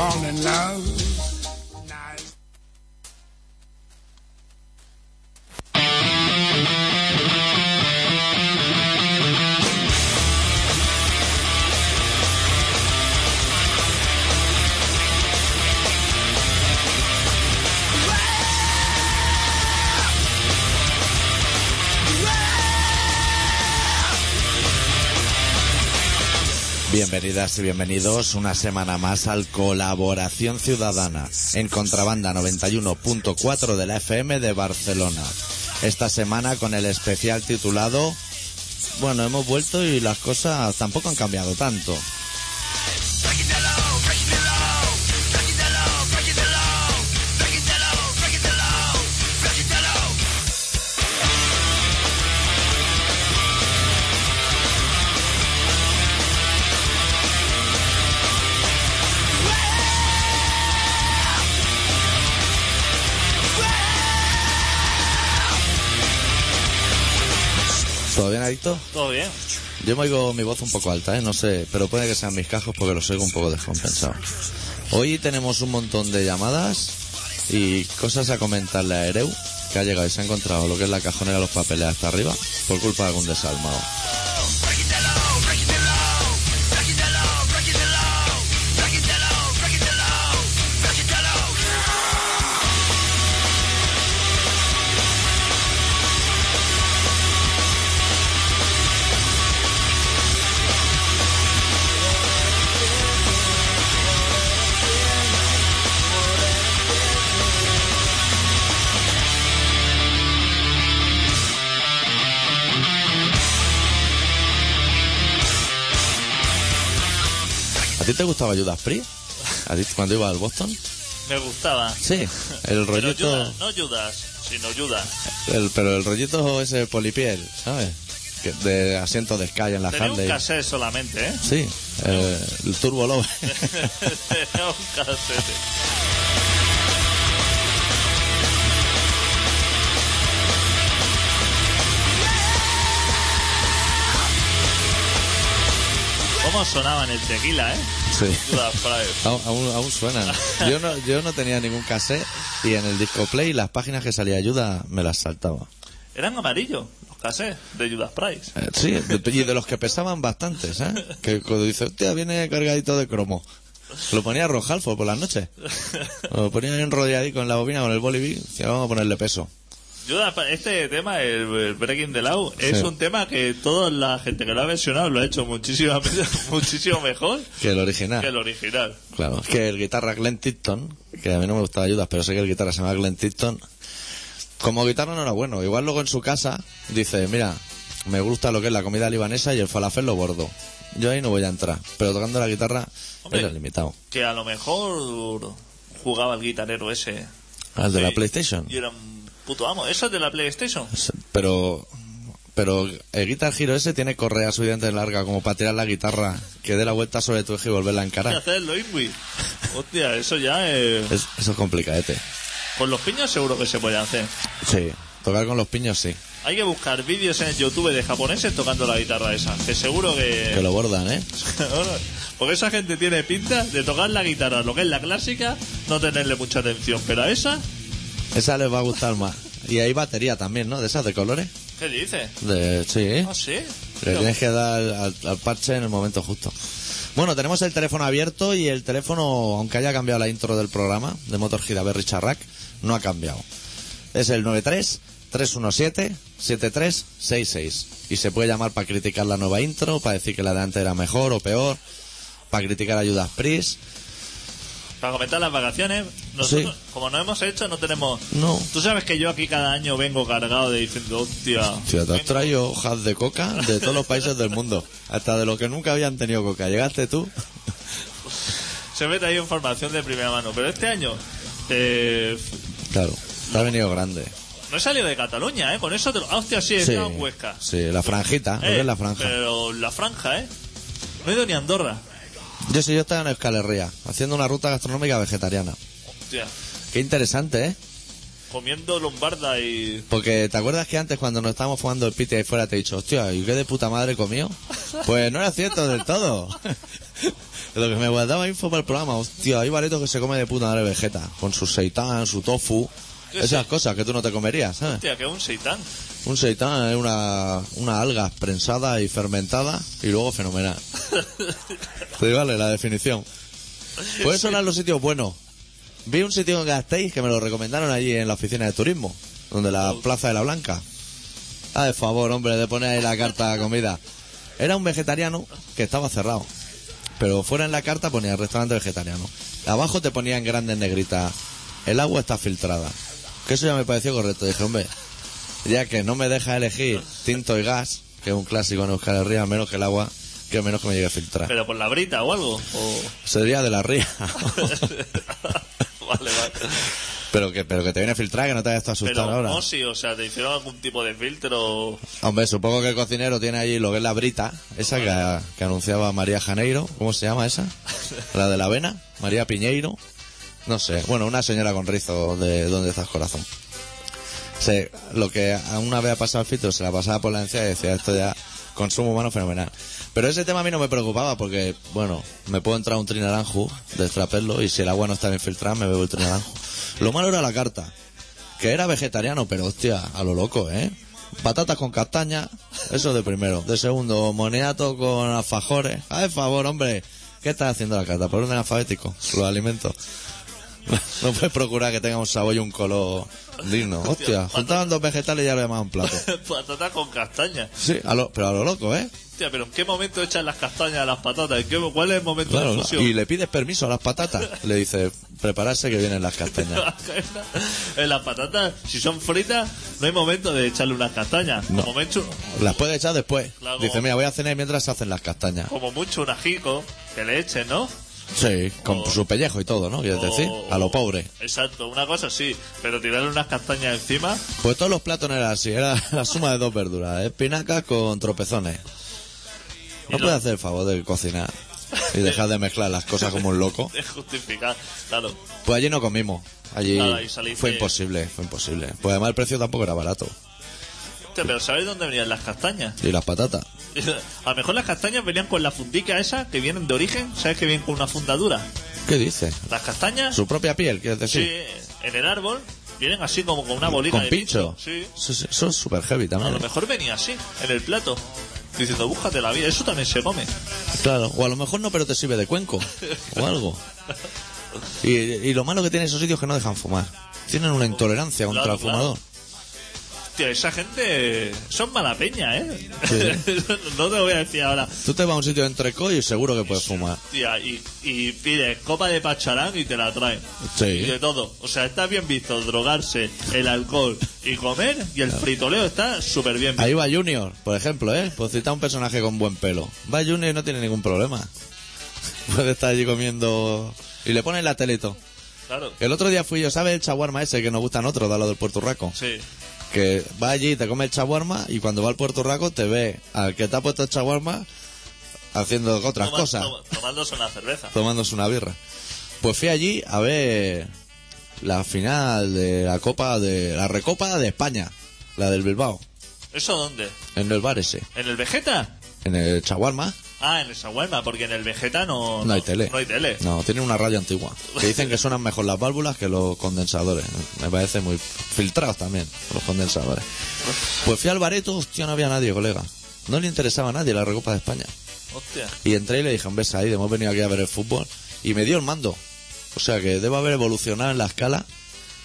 fall in love. Bienvenidas y bienvenidos una semana más al Colaboración Ciudadana en Contrabanda 91.4 de la FM de Barcelona. Esta semana con el especial titulado Bueno, hemos vuelto y las cosas tampoco han cambiado tanto. Adicto? Todo bien. Yo me oigo mi voz un poco alta, ¿eh? No sé, pero puede que sean mis cajos porque los oigo un poco descompensados. Hoy tenemos un montón de llamadas y cosas a comentarle a Ereu, que ha llegado y se ha encontrado lo que es la cajonera de los papeles hasta arriba por culpa de algún desalmado. Te gustaba Judas Priest? ¿A ti cuando iba al Boston? Me gustaba. Sí, el Pero rollito... Judas, no Judas, sino Judas. El, pero el rollito ese polipiel, ¿sabes? Que- de asiento de Sky en la Tenía un Harley. cassette solamente, ¿eh? Sí, eh, el Turbo Love. Tenía un cassette. ¿Cómo sonaba en el tequila, eh? sí. Aún, aún- aún suenan. Yo no, yo no tenía ningún cassette y en el disco play las páginas que salía ayuda me las saltaba. Eran amarillos los cassettes de Judas Priest. Eh, sí, de- y de los que pesaban bastantes, ¿eh? Que cuando dice, hostia, viene cargadito de cromo. Lo ponía Rojalfo por las noches. Lo ponía enrolladito en la bobina con el boliví. Decía, vamos a ponerle peso. Priest, este tema, el, el Breaking the Law, es Sí. un tema que toda la gente que lo ha versionado lo ha hecho muchísimo, muchísimo mejor Que el original. que el original. Claro, es que el guitarra Glenn Tipton, que a mí no me gustaba ayudas, pero sé que el guitarra se llama Glenn Tipton, como guitarra no era bueno. Igual luego en su casa dice, mira, me gusta lo que es la comida libanesa y el falafel lo bordo. Yo ahí no voy a entrar, pero tocando la guitarra Hombre. era limitado. Que a lo mejor jugaba el guitarrero ese. Al de la. PlayStation. Y era un puto amo. ¿Eso es de la PlayStation? Pero pero el Guitar Hero ese tiene correa suficientemente larga como para tirar la guitarra, que dé la vuelta sobre tu eje y volverla a encarar. hacerlo, Inwi. Hostia, eso ya es... Es- eso es complicadete. Con los piños seguro que se puede hacer. Sí, tocar con los piños sí, Hay que buscar vídeos en YouTube de japoneses tocando la guitarra esa. Que seguro que... que lo bordan, ¿eh? Porque esa gente tiene pinta de tocar la guitarra, lo que es la clásica, no tenerle mucha atención. Pero a esa, Esa les va a gustar más. Y hay batería también, ¿no? De esas de colores. ¿qué dice? De, sí, Ah, sí. le tienes que dar al, al parche en el momento justo. Bueno, tenemos el teléfono abierto y el teléfono, aunque haya cambiado la intro del programa de Motor Gidaberry Charrac, no ha cambiado. Es el 93-317-7366. Y se puede llamar para criticar la nueva intro, para decir que la de antes era mejor o peor, para criticar a Judas Priest. Para comentar las vacaciones, nosotros, como no hemos hecho, no tenemos... No. Tú sabes que yo aquí cada año vengo cargado de diciendo, hostia... Tío, te has traído hojas de coca de todos los países del mundo, hasta de los que nunca habían tenido coca. Llegaste tú. Se me traído información de primera mano, pero este año eh, Claro, te ha venido grande. no he salido de Cataluña, ¿eh? Con eso te lo... Ah, hostia, sí, he Sí, estado en Huesca. sí, la franjita, Eh, que es la franja. Pero la franja, ¿eh? No he ido ni a Andorra. Yo sí, yo estaba en Euskal Herria, haciendo una ruta gastronómica vegetariana. Hostia. Qué interesante, ¿eh? comiendo lombarda y... Porque ¿te acuerdas que antes cuando nos estábamos fumando el piti ahí fuera te he dicho, hostia, ¿y qué de puta madre comió? Pues no era cierto del todo. Lo que me guardaba info para el programa, hostia, hay baretos que se come de puta madre vegeta, con su seitán, su tofu, ¿Qué esas es? cosas que tú no te comerías, ¿sabes? Hostia, que un seitán. Un seitán es una, una alga prensada y fermentada y luego fenomenal. Te vale la definición. Pues eran los sitios buenos. Vi un sitio en Gasteiz que me lo recomendaron allí en la oficina de turismo, donde la Plaza de la Blanca. Ah, de favor, hombre, de poner ahí la carta de comida. Era un vegetariano que estaba cerrado. Pero fuera en la carta ponía restaurante vegetariano. Abajo te ponía en grandes negritas. El agua está filtrada. Que eso ya me pareció correcto. Dije, hombre, ya que no me deja elegir tinto y gas, que es un clásico en Euskal Herria, menos que el agua, que menos que me llegue a filtrar. Pero por la brita o algo. O... Sería de la ría. vale, vale. pero que pero que te viene a filtrar, que no te vayas a asustar Pero ahora. no, sí, o sea, te hicieron algún tipo de filtro. Hombre, supongo que el cocinero tiene allí lo que es la brita, esa que, que anunciaba María Janeiro. ¿Cómo se llama esa? La de la avena, María Piñeiro. No sé, bueno, una señora con rizo de ¿Dónde estás corazón? Se, lo que una vez ha pasado el filtro se la pasaba por la encía y decía esto ya consumo humano fenomenal. Pero ese tema a mí no me preocupaba porque, bueno, me puedo entrar un trinaranjo de extraperlo y si el agua no está bien filtrada me bebo el trinaranjo. Lo malo era la carta, que era vegetariano, pero hostia, a lo loco, ¿eh? Patatas con castaña, eso de primero. De segundo, moniato con alfajores. ¡Ay, favor, hombre! ¿Qué estás haciendo la carta? Por orden alfabético, los alimentos. No puedes procurar que tenga un sabor y un color digno. Hostia, juntaban dos vegetales y ya lo llamaban plato. Patata con castaña. Sí, a lo- pero a lo loco, ¿eh? Hostia, pero ¿en qué momento echan las castañas a las patatas? ¿En qué, ¿Cuál es el momento Claro, de fusión? y le pides permiso a las patatas. Le dice, prepararse que vienen las castañas. en las patatas, si son fritas, no hay momento de echarle unas castañas. No. Como, mucho, Las puedes echar después. Claro. Dice, mira, voy a cenar mientras se hacen las castañas. como mucho un ajico que le echen, ¿no? Sí, con O- su pellejo y todo, ¿no? Quieres O- decir, a lo pobre. Exacto, una cosa sí, pero tirarle unas castañas encima, Pues todos los platos no eran así, era la suma de dos verduras, espinacas con tropezones. No puedes hacer el favor de cocinar y dejar de mezclar las cosas como un loco. es justificar, claro. Pues allí no comimos. Allí Nada, fue imposible, fue imposible. Pues además el precio tampoco era barato. Hostia, pero ¿sabes dónde venían las castañas? Y las patatas. A lo mejor las castañas venían con la fundica esa que vienen de origen, ¿sabes que vienen con una fundadura? ¿Qué dice? Las castañas, Su propia piel, quieres sí, decir. en el árbol, vienen así como con una bolita Con de pincho. Sí, eso es súper heavy a también. lo mejor venía así, en el plato. Diciendo, búscate la vida, eso también se come. Claro, o a lo mejor no, pero te sirve de cuenco o algo. Y, y lo malo que tienen esos sitios es que no dejan fumar. Tienen una intolerancia contra Claro, el fumador. Esa gente son mala peña, ¿eh? Sí. no te lo voy a decir ahora. Tú te vas a un sitio de entrecó y seguro que puedes fumar. Tía, y, y pides copa de pacharán y te la traen. Sí. Y de todo. O sea, está bien visto drogarse, el alcohol y comer, y el fritoleo está súper bien visto. Ahí va Junior, por ejemplo, ¿eh? Pues cita un personaje con buen pelo. Va Junior y no tiene ningún problema. Puede estar allí comiendo... Y le ponen la teleto. Claro. El otro día fui yo, ¿sabes el chaguarma ese que nos gustan otros, de lo del Puerto Rico? Sí. Que va allí, te come el chaguarma y cuando va al Puerto Rico te ve al que te ha puesto el chaguarma haciendo otras Toma- cosas. tomándose una cerveza. tomándose una birra. Pues fui allí a ver la final de la Copa de la Recopa de España, la del Bilbao, ¿Eso dónde? en el bar ese, ¿En el Vegeta? en el Chaguarma. Ah, en el Shawarma, porque en el Vegeta no... No hay tele. No hay tele. No, tiene una radio antigua. Que dicen que suenan mejor las válvulas que los condensadores. Me parece muy filtrados también los condensadores. Pues fui al bareto, hostia, no había nadie, colega. No le interesaba a nadie la Recopa de España. Hostia. Y entré y le dije, hombre, Said, hemos venido aquí a ver el fútbol. Y me dio el mando. O sea que debo haber evolucionado en la escala.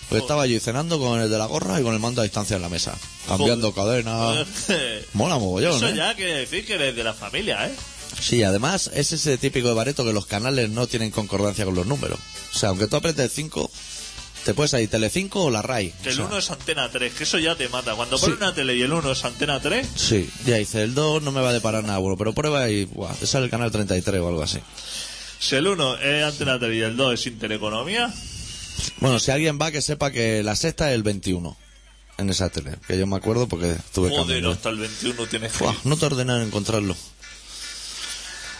Pues estaba allí cenando con el de la gorra y con el mando a distancia en la mesa. Cambiando cadenas. Mola mogollón, Eso ¿eh? ya quiere decir que eres de la familia, ¿eh? Sí, además es ese típico de bareto que los canales no tienen concordancia con los números. O sea, aunque tú apretes 5, te puedes ir Telecinco o la RAI. Que O el sea, 1 es antena 3, que eso ya te mata. Cuando Sí. pones una tele y el 1 es antena 3, Sí, ya dice, el 2 no me va a deparar nada bueno, pero prueba y buah, te sale el canal 33 o algo así. si el 1 es antena 3 y el 2 es intereconomía, Bueno, si alguien va, que sepa que la sexta es el 21 en esa tele. Que yo me acuerdo porque estuve joder, cambiando. hasta el 21 tienes que Buah, no nada en encontrarlo.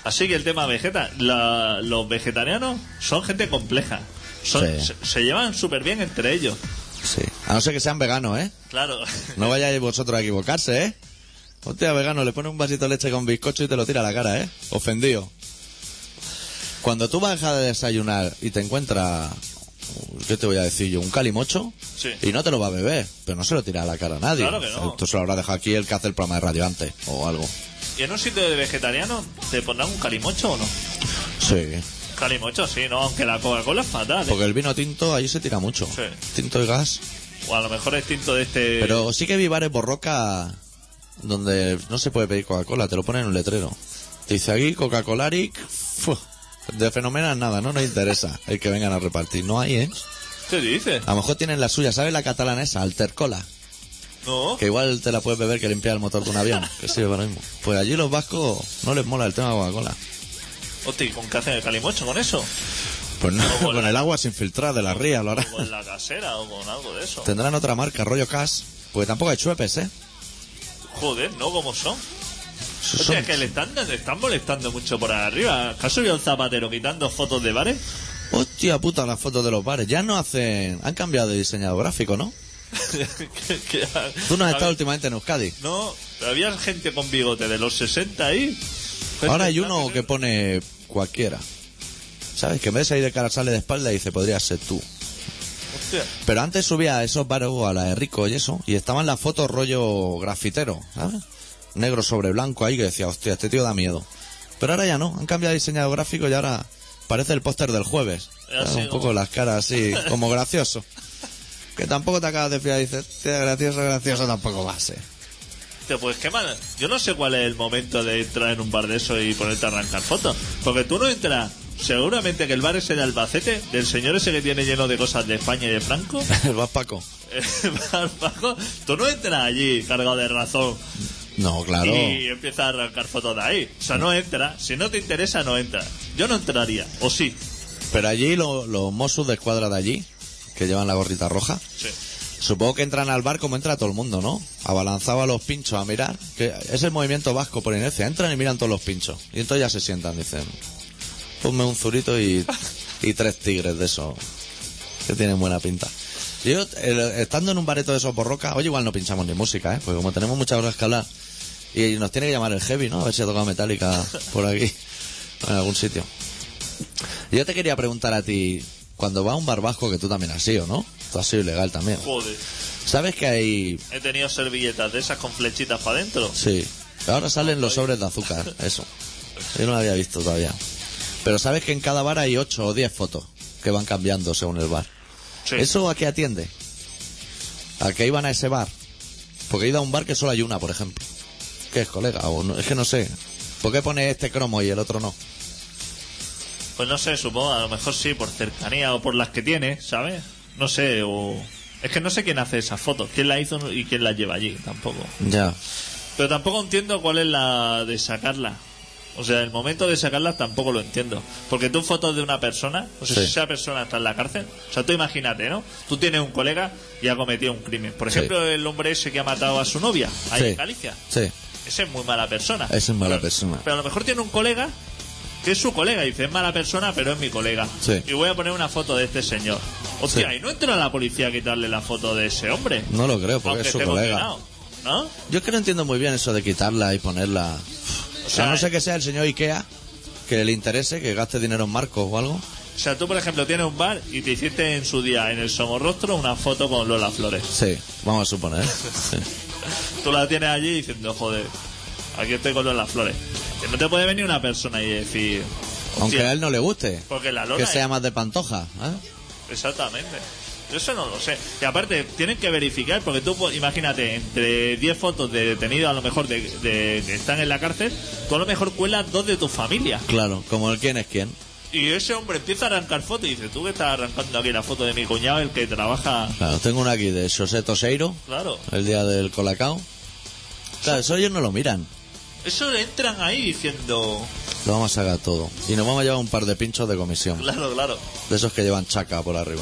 Así que el tema vegeta, la- los vegetarianos son gente compleja. Son, Sí. se, se llevan súper bien entre ellos. Sí. A no ser que sean veganos, ¿eh? Claro. No vayáis vosotros a equivocarse, ¿eh? Hostia, vegano, le pone un vasito de leche con bizcocho y te lo tira a la cara, ¿eh? Ofendido. Cuando tú vas a desayunar y te encuentras, ¿qué te voy a decir yo? Un calimocho Sí. y no te lo va a beber, pero no se lo tira a la cara a nadie. Claro que no. Esto se lo habrá dejado aquí el que hace el programa de radio antes o algo. ¿Y en un sitio de vegetariano te pondrán un calimocho o no? Sí. Calimocho sí, ¿no? Aunque la Coca-Cola es fatal, ¿eh? Porque el vino tinto ahí se tira mucho. Sí. Tinto y gas. O a lo mejor es tinto de este... Pero sí que vi bares borroca donde no se puede pedir Coca-Cola, te lo ponen en un letrero. Te dice aquí Coca-Colaric, de fenomenal nada, no nos interesa el que vengan a repartir. No hay, ¿eh? ¿Qué dices? A lo mejor tienen la suya, ¿sabes la catalana esa? Altercola. No. Que igual te la puedes beber que limpiar el motor de un avión, que sirve para lo mismo. Pues allí los vascos no les mola el tema de Coca-Cola. Hostia, ¿y ¿con qué hacen el calimocho con eso? Pues no, con con la- el agua sin filtrar de la ría, lo hará. ¿O con la casera o con algo de eso? Tendrán otra marca, rollo Cas, porque tampoco hay chuepes, ¿eh? Joder, ¿no? ¿Cómo son? O sea, que le están, le están molestando mucho por arriba. ¿Que ha subido el zapatero quitando fotos de bares? Hostia puta las fotos de los bares. Ya no hacen... Han cambiado de diseñador gráfico, ¿no? Que- que- Tú no has estado últimamente en Euskadi. No, había gente con bigote de los 60 ahí. Ahora hay uno que pone cualquiera. ¿Sabes? Que en vez de salir de cara sale de espalda y dice, podría ser tú. Hostia. Pero antes subía a esos bares a la de Rico y eso, y estaban las fotos rollo grafitero, ¿sabes? Negro sobre blanco ahí que decía, hostia, este tío da miedo. Pero ahora ya no, han cambiado de diseñador gráfico y ahora parece el póster del jueves. Es así ¿sabes? un como- poco las caras así, como gracioso. Que tampoco te acabas de fiar y dices, gracioso, gracioso tampoco va a ser. Pues qué mal. Yo no sé cuál es el momento de entrar en un bar de eso y ponerte a arrancar fotos. Porque tú no entras. Seguramente que el bar ese de Albacete, del señor ese que tiene lleno de cosas de España y de Franco, El vas Paco. el bar Paco, tú no entras allí cargado de razón No, claro. y empiezas a arrancar fotos de ahí. O sea, no entra. Si no te interesa, no entra. Yo no entraría. O sí. Pero allí lo- los Mossos de escuadra de allí, que llevan la gorrita roja, Sí. supongo que entran al bar como entra todo el mundo, ¿no? Abalanzado a los pinchos a mirar, que es el movimiento vasco por inercia. Entran y miran todos los pinchos. Y entonces ya se sientan, dicen, ponme un zurito y, y tres tigres de esos, que tienen buena pinta. Yo, estando en un bareto de esos borroca, hoy igual no pinchamos ni música, ¿eh? Porque como tenemos muchas horas que hablar, y nos tiene que llamar el heavy, ¿no? A ver si ha tocado Metallica por aquí, en algún sitio. Yo te quería preguntar a ti, cuando vas a un bar vasco, que tú también has sido, ¿no? Tú has sido ilegal también. Joder. ¿Sabes que hay... He tenido servilletas de esas con flechitas para adentro. Sí, ahora salen los sobres de azúcar, eso. Yo no lo había visto todavía. Pero sabes que en cada bar hay 8 o 10 fotos que van cambiando según el bar. Sí. ¿Eso a qué atiende? ¿A qué iban a ese bar? Porque he ido a un bar que solo hay una, por ejemplo. ¿Qué es, colega? O no- es que no sé. ¿Por qué pone este cromo y el otro no? Pues no sé, supongo, a lo mejor sí, por cercanía o por las que tiene, ¿sabes? No sé, o... Es que no sé quién hace esas fotos, quién la hizo y quién las lleva allí, tampoco. Ya. Pero tampoco entiendo cuál es la de sacarla. O sea, el momento de sacarlas tampoco lo entiendo. Porque tú fotos de una persona, o sea, Sí. si esa persona está en la cárcel, o sea, tú imagínate, ¿no? Tú tienes un colega y ha cometido un crimen. Por Sí. ejemplo, el hombre ese que ha matado a su novia, ahí Sí. en Galicia. Sí. Ese es muy mala persona. Ese es mala Pero- persona. Pero a lo mejor tiene un colega que es su colega y dice, es mala persona, pero es mi colega. Sí. Y voy a poner una foto de este señor. Hostia, Sí. y no entra la policía a quitarle la foto de ese hombre. No lo creo, porque aunque es su colega. condenado, ¿No? Yo es que no entiendo muy bien eso de quitarla y ponerla. O sea, no sé que sea el señor Ikea que le interese, que gaste dinero en marcos o algo. O sea, tú, por ejemplo, tienes un bar y te hiciste en su día en el Somorrostro una foto con Lola Flores. Sí, vamos a suponer. Sí. Tú la tienes allí diciendo, joder, aquí estoy con Lola Flores. Que no te puede venir una persona y decir... Aunque "Hostia, a él no le guste. Porque la Lola... Que es- sea más de pantoja. ¿eh? Exactamente. Yo eso no lo sé. Y aparte, tienen que verificar, porque tú, pues, imagínate, entre 10 fotos de detenidos, a lo mejor, de, de- que están en la cárcel, tú a lo mejor cuelas dos de tu familia. Claro, como el quién es quién. Y ese hombre empieza a arrancar fotos y dice, tú que estás arrancando aquí la foto de mi cuñado, el que trabaja... Claro, tengo una aquí de José Toseiro, Claro. el día del Colacao. Claro, eso ellos no lo miran. Eso entran ahí diciendo... Lo vamos a sacar todo. Y nos vamos a llevar un par de pinchos de comisión. Claro, claro. De esos que llevan chaca por arriba.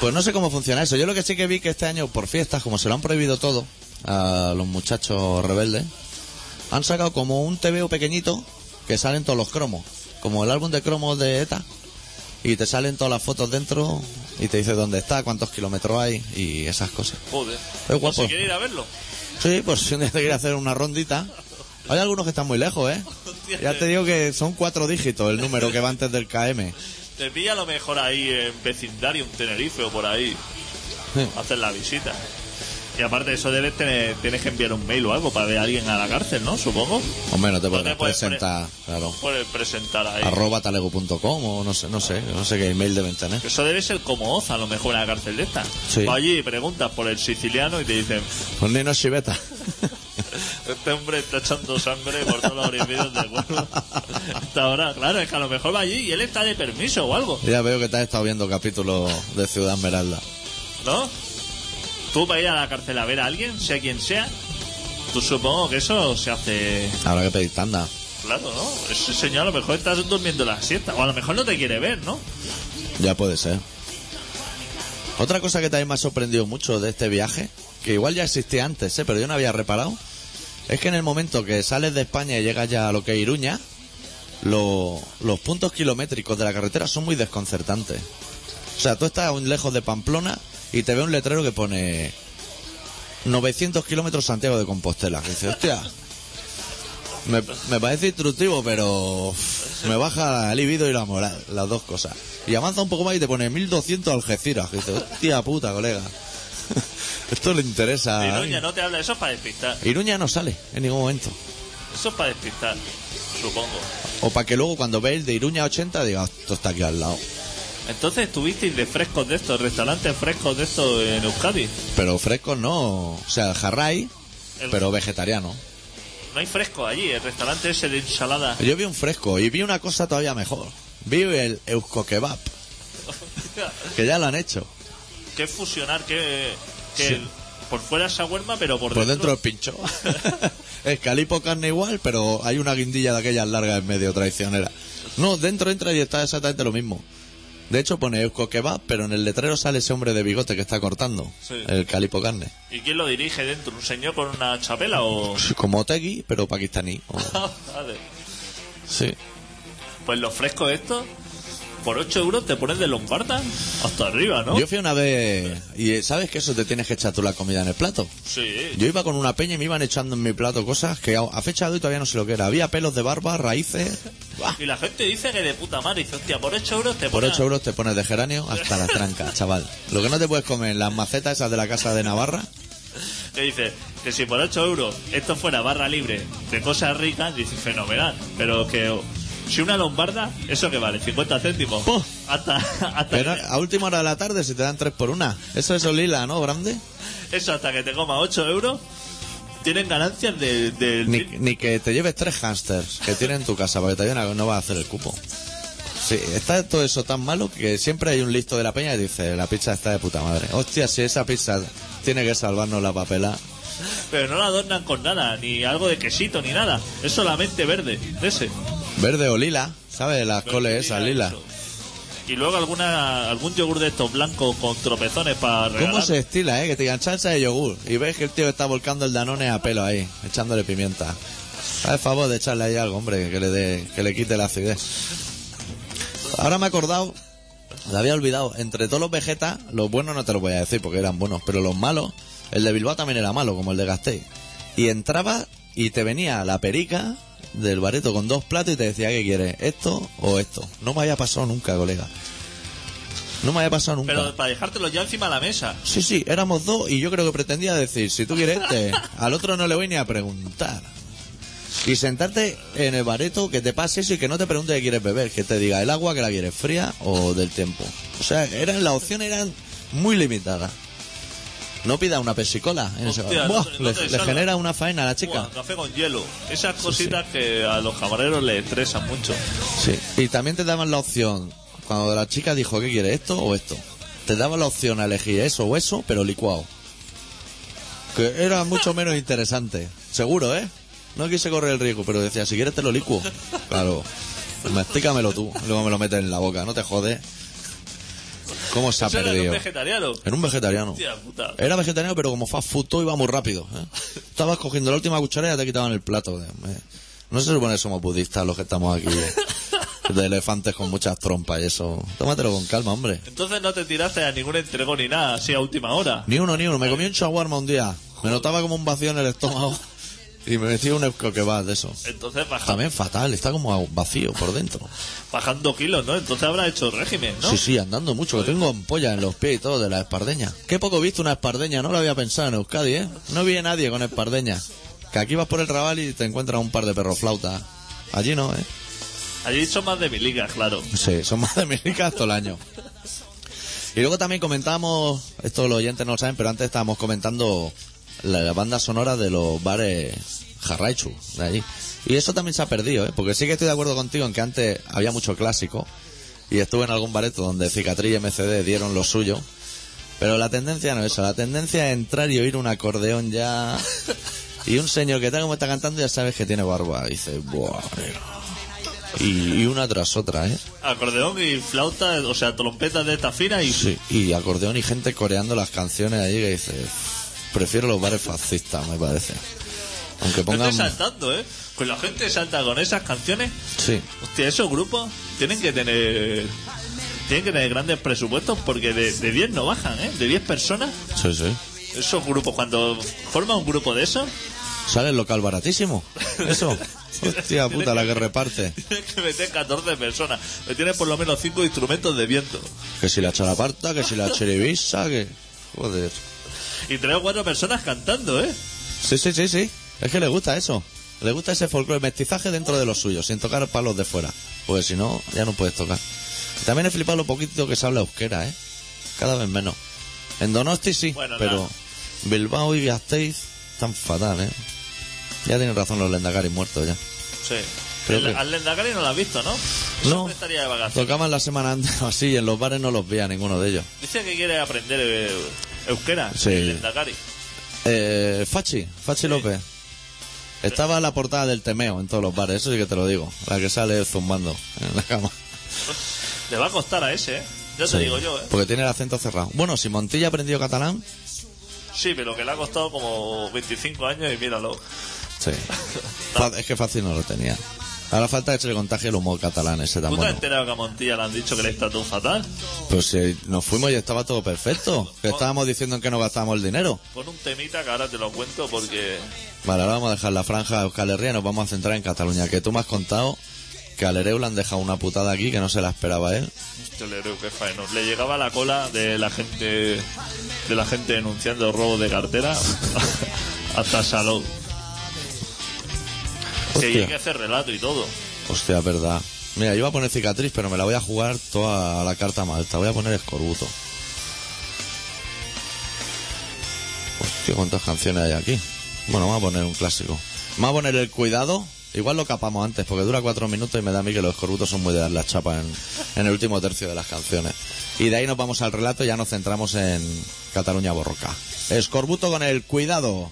Pues no sé cómo funciona eso. Yo lo que sí que vi que este año, por fiestas, como se lo han prohibido todo a los muchachos rebeldes, han sacado como un TVO pequeñito que salen todos los cromos. Como el álbum de cromos de ETA. y te salen todas las fotos dentro y te dice dónde está, cuántos kilómetros hay y esas cosas. Joder. Es guapo. Si quiere ir a verlo. Sí, pues si un día te quieres hacer una rondita. Hay algunos que están muy lejos, ¿eh? Ya te digo que son cuatro dígitos el número que va antes del KM. Te pilla a lo mejor ahí en vecindario, un Tenerife o por ahí. Sí. Hacer la visita. Y aparte de eso debes tener, tienes que enviar un mail o algo para ver a alguien a la cárcel, ¿no? Supongo. Hombre, no te puedes presentar, claro. Puedes presentar ahí. Arroba talego.com o no sé, no sé, no sé qué email deben tener. Eso debe ser como Oz, a lo mejor en la cárcel de esta. Sí. Allí preguntas por el siciliano y te dicen, Un Nino Chiveta. este hombre está echando sangre por todos los orificios del cuerpo. Hasta ahora, claro, es que a lo mejor va allí y él está de permiso o algo, Ya veo que te has estado viendo capítulos de Ciudad Esmeralda. ¿no? Tú para ir a la cárcel a ver a alguien, sea quien sea, tú supongo que eso se hace Habrá que pedir tanda. Claro, ¿no? Ese señor a lo mejor estás durmiendo la siesta. O a lo mejor no te quiere ver, ¿no? Ya puede ser. Otra cosa que también me ha sorprendido mucho de este viaje, que igual ya existía antes, ¿eh? pero yo no había reparado, es que en el momento que sales de España y llegas ya a lo que es Iruña, lo- los puntos kilométricos de la carretera son muy desconcertantes. O sea, tú estás aún lejos de Pamplona y te ve un letrero que pone 900 kilómetros Santiago de Compostela. Que dices, hostia, me, parece instructivo, pero me baja el libido y la moral, las dos cosas. Y avanza un poco más y te pone 1200 Algeciras. Que dices, hostia puta, colega. Esto le interesa. a Iruña alguien. no te habla, eso es para despistar. Iruña no sale en ningún momento. Eso es para despistar, supongo. O para que luego cuando veis de Iruña 80 diga, esto está aquí al lado. Entonces tuvisteis de frescos de estos, restaurantes frescos de estos en Euskadi. Pero frescos no. O sea, el jarray, El- pero vegetariano. No hay fresco allí, el restaurante ese de ensalada. Yo vi un fresco y vi una cosa todavía mejor. Vi el Eusko Kebab, que ya lo han hecho. ¿Qué fusionar? ¿Qué, qué- Sí. Por fuera esa huerma, pero por, Por dentro el pincho. es calipo carne igual, pero hay una guindilla de aquellas largas en medio, traicionera. No, dentro entra y está exactamente lo mismo. De hecho pone Eusko Kebab, pero en el letrero sale ese hombre de bigote que está cortando Sí. el calipo carne. ¿Y quién lo dirige dentro? ¿Un señor con una chapela o...? Como Otegui, pero pakistaní. O- Vale. Sí. Pues los frescos estos, por 8 euros te pones de lombarda hasta arriba, ¿no? Yo fui una vez y ¿sabes que eso te tienes que echar tú la comida en el plato? Sí. Yo iba con una peña y me iban echando en mi plato cosas que a fecha de hoy todavía no sé lo que era. Había pelos de barba, raíces. ¡Buah! Y la gente dice que de puta madre. Dice, hostia, por 8 euros te Por pones... 8 euros te pones de geranio hasta la tranca, chaval. Lo que no te puedes comer, las macetas esas de la casa de Navarra. Que dice que si por 8 euros esto fuera barra libre de cosas ricas, dice fenomenal. Pero que si una lombarda, ¿eso que vale? 50 céntimos. ¡Puh! Hasta, hasta Pero que- a última hora de la tarde se te dan 3 por una. Eso es lila, ¿no, grande? eso hasta que te coma 8 euros, tienen ganancias de... de- Ni, ni que te lleves tres hamsters que tienes en tu casa, porque todavía no, no vas a hacer el cupo. Sí, está todo eso tan malo que siempre hay un listo de la peña y dice, la pizza está de puta madre. Hostia, si esa pizza tiene que salvarnos la papela. Pero no la adornan con nada, ni algo de quesito, ni nada. Es solamente verde, de ese. Verde o lila, ¿sabes? Las coles esas, lila. Y luego alguna algún yogur de estos blancos con tropezones para regalar. ¿Cómo se estila, eh? Que te digan salsa de yogur y ves que el tío está volcando el danone a pelo ahí, echándole pimienta. Haz el favor de echarle ahí algo, hombre, que le, dé, que le quite la acidez. Ahora me he acordado, me había olvidado, entre todos los vegetas, los buenos no te los voy a decir porque eran buenos, pero los malos, el de Bilbao también era malo, como el de Gasteiz. Y entraba y te venía la perica del bareto con dos platos y te decía, ¿qué quieres? ¿Esto o esto? No me haya pasado nunca, colega. No me haya pasado nunca. Pero para dejártelo ya encima de la mesa. Sí, sí, éramos dos y yo creo que pretendía decir, si tú quieres este, al otro no le voy ni a preguntar. Y sentarte en el bareto, que te pase eso y que no te pregunte qué quieres beber, que te diga el agua que la quieres fría o del tiempo. O sea, eran, las opciones eran muy limitadas. No pida una pesicola en ese Hostia, no le, le genera una faena a la chica. Buah, café con hielo. Esas cositas que a los camareros les estresan mucho. Sí. Y también te daban la opción, cuando la chica dijo, ¿qué quiere esto o esto? Te daban la opción a elegir eso o eso, pero licuado. Que era mucho menos interesante. Seguro, ¿eh? No quise correr el riesgo, pero decía, si quieres te lo licuo. Claro. Mastícamelo tú, luego me lo metes en la boca, no te jodes. ¿Cómo se ha Eso era perdido? un vegetariano. Era un vegetariano. Hostia puta. Era vegetariano, pero como fast food todo iba muy rápido. ¿eh? Estabas cogiendo la última cuchara y ya te quitaban el plato. eh. No se supone que somos budistas los que estamos aquí de elefantes con muchas trompas y eso. Tómatelo con calma, hombre. Entonces no te tiraste a ningún entrego ni nada, así a última hora. Ni uno, ni uno. Me comí un shawarma un día. Me notaba como un vacío en el estómago. Y me metí un va de eso. Entonces También fatal, está como vacío por dentro. bajando kilos, ¿no? Entonces habrá hecho régimen, ¿no? Sí, sí, andando mucho, que tengo ampollas en los pies y todo de la espardeña. Qué poco he visto una espardeña, no lo había pensado en Euskadi, ¿eh? No vi a nadie con espardeña. Que aquí vas por el rabal y te encuentras un par de perros flautas. Allí no, ¿eh? Allí son más de mi liga, claro. Sí, son más de América todo el año. Y luego también comentábamos, esto los oyentes no lo saben, pero antes estábamos comentando la, banda sonora de los bares Jarraichu, de allí. Y eso también se ha perdido, ¿eh? Porque sí que estoy de acuerdo contigo en que antes había mucho clásico y estuve en algún bareto donde Cicatriz y MCD dieron lo suyo. Pero la tendencia no es eso, la tendencia es entrar y oír un acordeón ya... Y un señor que tal como está cantando ya sabes que tiene barba. Y dice, buah, nena". y, y una tras otra, ¿eh? Acordeón y flauta, o sea, trompetas de esta fina y... Sí, y acordeón y gente coreando las canciones ahí que dice, prefiero los bares fascistas, me parece. Aunque pongan... estoy saltando, ¿eh? Pues la gente salta con esas canciones. Sí, Hostia, esos grupos tienen que tener... Tienen que tener grandes presupuestos porque de, de 10 no bajan, ¿eh? De 10 personas. sí, sí. Esos grupos, cuando forman un grupo de esos, Sale el local baratísimo. Eso. Hostia puta, la que reparte. tienen que meter 14 personas. Que tienen por lo menos 5 instrumentos de viento. Que si la chalaparta, que si la chiribisa, que... Joder. Y 3 o 4 personas cantando, ¿eh? Sí, sí, sí, sí. Es que le gusta eso. Le gusta ese folclore, mestizaje dentro de los suyos, sin tocar palos de fuera. Pues si no, ya no puedes tocar. También he flipado lo poquito que se habla euskera, ¿eh? Cada vez menos. En Donosti sí, Bueno, pero nada. Bilbao y Gasteiz están fatal, ¿eh? Ya tienen razón los lendagaris muertos ya. Sí. Creo El- que- Al Lendakari no lo has visto, ¿no? Ese No. estaría de vacaciones. Tocaban la semana antes así y en los bares no los veía ninguno de ellos. Dice que quiere aprender eh, euskera. Sí. El Lendakari. Eh, Fachi, Fachi López. Estaba en la portada del Temeo en todos los bares, eso sí que te lo digo. La que sale zumbando en la cama. Le va a costar a ese, ¿eh? Ya te Sí, digo yo, ¿eh? Porque tiene el acento cerrado. Bueno, si Montilla aprendió catalán, Sí, pero que le ha costado como 25 años y míralo. sí. Es que fácil no lo tenía. Ahora falta que se le contagie el humor catalán ese tan ¿Tú te has bueno. enterado que a Montilla le han dicho que le está todo fatal? Pues si nos fuimos y estaba todo perfecto. Que estábamos diciendo en que no gastábamos el dinero. Pon un temita que ahora te lo cuento porque... Vale, ahora vamos a dejar la franja de Euskal Herria y nos vamos a centrar en Cataluña. Que tú me has contado que al Ereu le han dejado una putada aquí que no se la esperaba él. Que faeno. Le llegaba la cola de la gente de la gente denunciando robo de cartera hasta Salou. Que Hostia. hay que hacer relato y todo. Hostia, es verdad. Mira, yo iba a poner cicatriz, pero me la voy a jugar toda a la carta malta. Voy a poner escorbuto. Hostia, cuántas canciones hay aquí. Bueno, vamos a poner un clásico. Vamos a poner el cuidado. Igual lo capamos antes, porque dura cuatro minutos y me da a mí que los escorbutos son muy de dar la chapa en, en el último tercio de las canciones. Y de ahí nos vamos al relato y ya nos centramos en Cataluña Borroca. Escorbuto con el cuidado.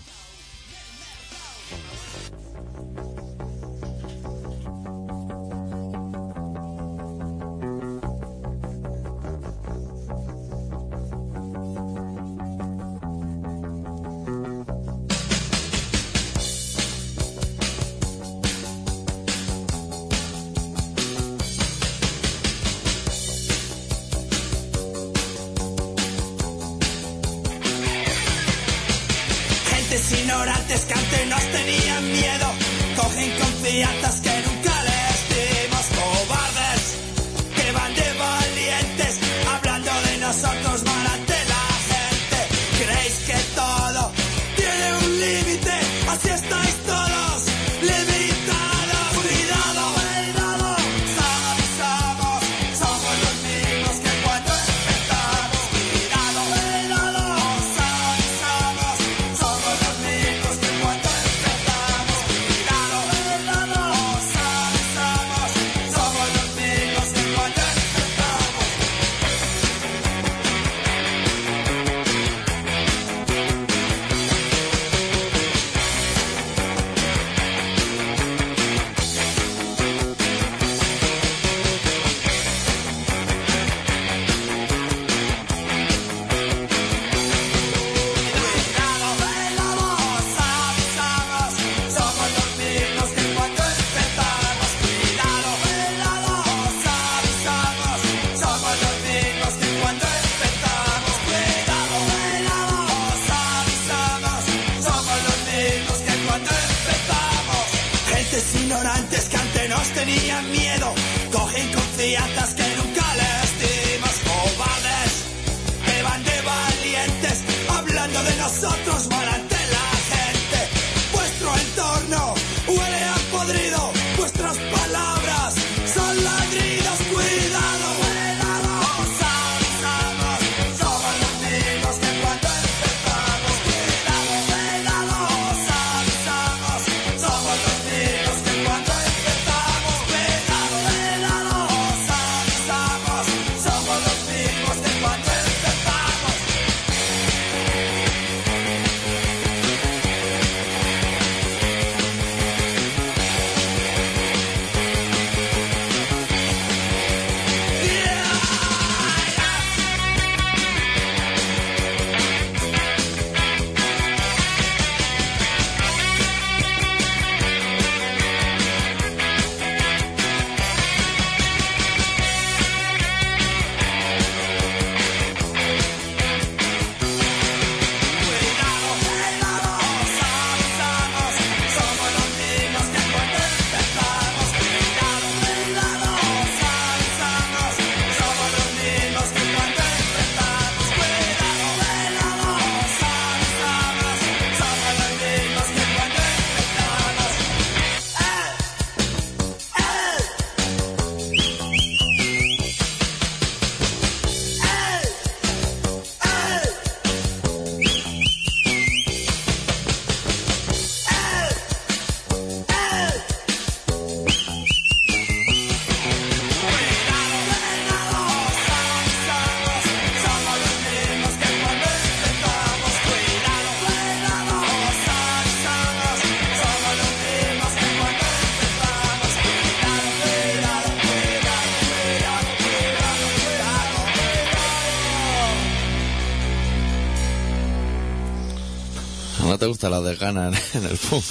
Gusta la de gana en, el punk?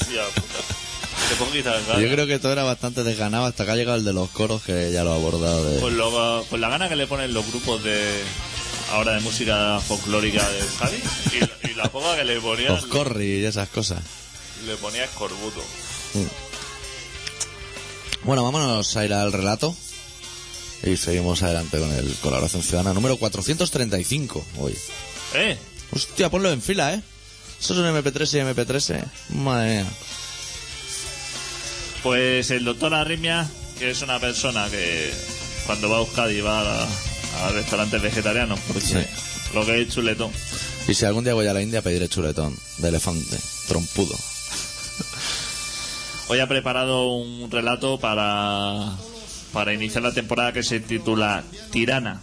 Hostia puta. Yo creo que todo era bastante desganado hasta que ha llegado el de los coros que ya lo ha abordado de... Con, lo- la gana que le ponen los grupos de ahora de música folclórica de Javi y, la- y la poca que le ponían Los corri y esas cosas. le ponía escorbuto. Bueno, vámonos a ir al relato. Y seguimos adelante con el Colaboración Ciudadana número 435 hoy. ¿Eh? Hostia, ponlo en fila, ¿eh? Eso es un MP3 y MP3, Madre mía. Pues el doctor Arrimia, que es una persona que cuando va a Euskadi va a, a restaurantes vegetarianos, porque Sí. lo que es chuletón. Y si algún día voy a la India pediré chuletón de elefante, trompudo. Hoy ha preparado un relato para, para iniciar la temporada que se titula Tirana.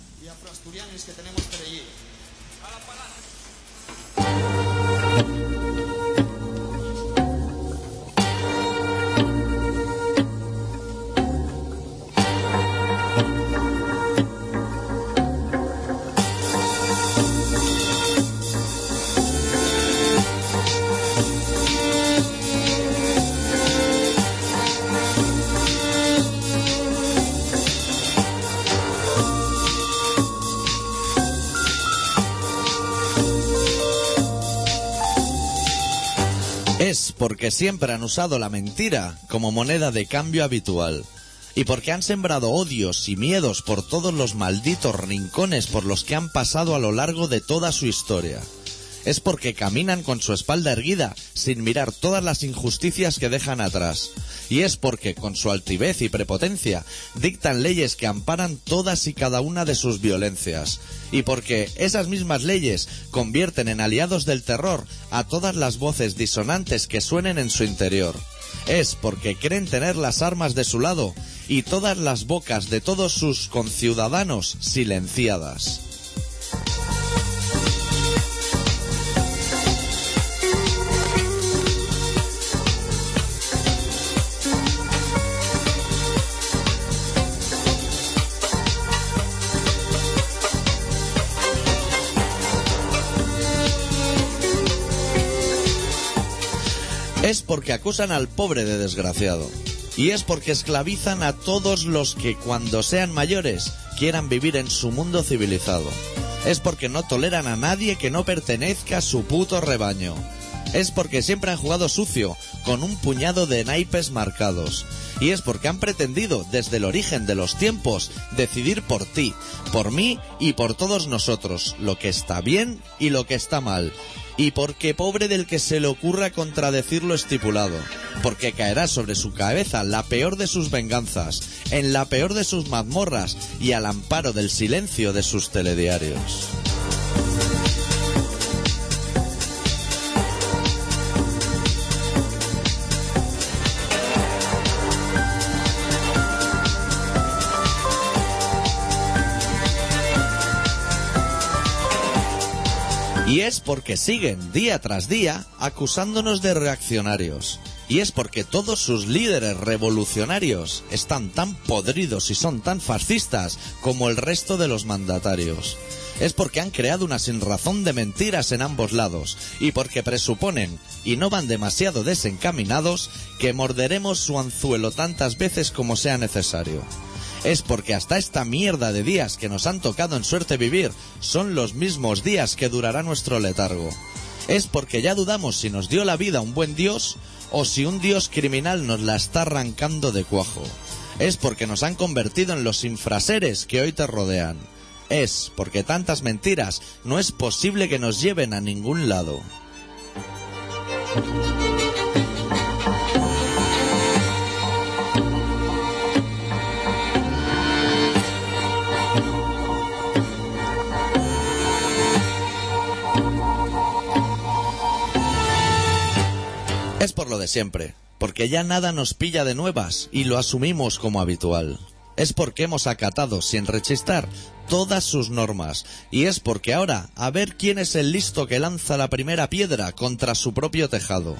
Porque siempre han usado la mentira como moneda de cambio habitual. Y porque han sembrado odios y miedos por todos los malditos rincones por los que han pasado a lo largo de toda su historia. Es porque caminan con su espalda erguida sin mirar todas las injusticias que dejan atrás. Y es porque con su altivez y prepotencia dictan leyes que amparan todas y cada una de sus violencias. Y porque esas mismas leyes convierten en aliados del terror a todas las voces disonantes que suenen en su interior. Es porque creen tener las armas de su lado y todas las bocas de todos sus conciudadanos silenciadas. Porque acusan al pobre de desgraciado. Y es porque esclavizan a todos los que cuando sean mayores quieran vivir en su mundo civilizado. Es porque no toleran a nadie que no pertenezca a su puto rebaño. Es porque siempre han jugado sucio, con un puñado de naipes marcados. Y es porque han pretendido, desde el origen de los tiempos, decidir por ti, por mí y por todos nosotros, lo que está bien y lo que está mal. Y porque pobre del que se le ocurra contradecir lo estipulado, porque caerá sobre su cabeza la peor de sus venganzas, en la peor de sus mazmorras y al amparo del silencio de sus telediarios. Y es porque siguen día tras día acusándonos de reaccionarios. Y es porque todos sus líderes revolucionarios están tan podridos y son tan fascistas como el resto de los mandatarios. Es porque han creado una sinrazón de mentiras en ambos lados y porque presuponen, y no van demasiado desencaminados, que morderemos su anzuelo tantas veces como sea necesario es porque hasta esta mierda de días que nos han tocado en suerte vivir son los mismos días que durará nuestro letargo. Es porque ya dudamos si nos dio la vida un buen Dios o si un Dios criminal nos la está arrancando de cuajo. Es porque nos han convertido en los infraseres que hoy te rodean. Es porque tantas mentiras no es posible que nos lleven a ningún lado. Es por lo de siempre, porque ya nada nos pilla de nuevas y lo asumimos como habitual. Es porque hemos acatado, sin rechistar, todas sus normas. Y es porque ahora, a ver quién es el listo que lanza la primera piedra contra su propio tejado.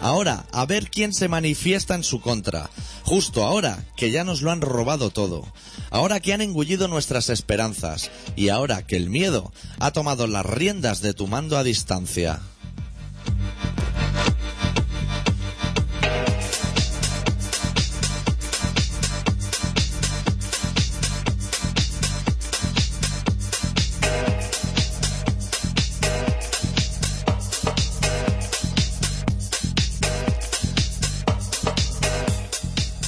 Ahora, a ver quién se manifiesta en su contra. Justo ahora, que ya nos lo han robado todo. Ahora que han engullido nuestras esperanzas. Y ahora que el miedo ha tomado las riendas de tu mando a distancia.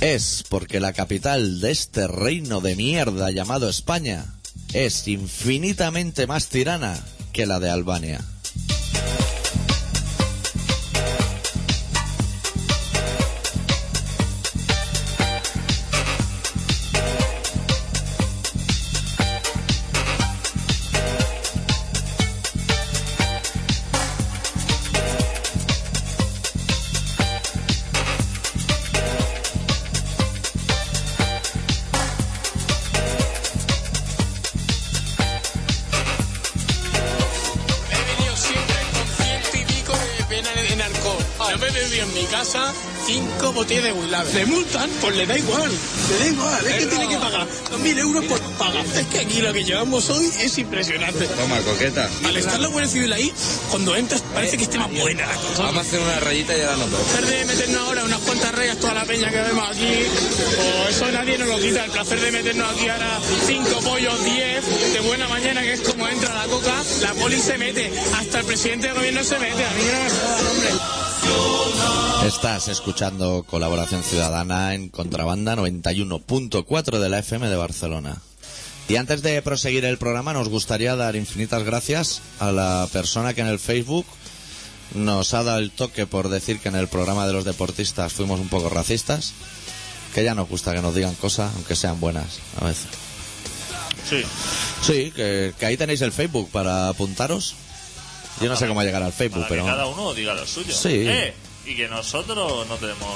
Es porque la capital de este reino de mierda llamado España es infinitamente más tirana que la de Albania. Pues le da igual. Le da igual. Es que tiene que pagar dos mil euros por pagar. Es que aquí lo que llevamos hoy es impresionante. Toma, coqueta. Al estar la Guardia Civil ahí, cuando entras parece que esté más buena la cosa. Vamos a hacer una rayita y ahora nos vemos. El placer de meternos ahora unas cuantas rayas toda la peña que vemos aquí, pues eso nadie nos lo quita. El placer de meternos aquí ahora cinco pollos, diez, de buena mañana, que es como entra la coca, la poli se mete, hasta el presidente del gobierno se mete. A mí no me jodan, hombre. Estás escuchando Colaboración Ciudadana en Contrabanda 91.4 de la FM de Barcelona. Y antes de proseguir el programa nos gustaría dar infinitas gracias a la persona que en el Facebook nos ha dado el toque por decir que en el programa de los deportistas fuimos un poco racistas. Que ya nos gusta que nos digan cosas, aunque sean buenas a veces. Sí. Sí, que, que ahí tenéis el Facebook para apuntaros. Yo no sé cómo llegar al Facebook, Para pero que cada uno diga lo suyo. Sí. Eh, y que nosotros no tenemos,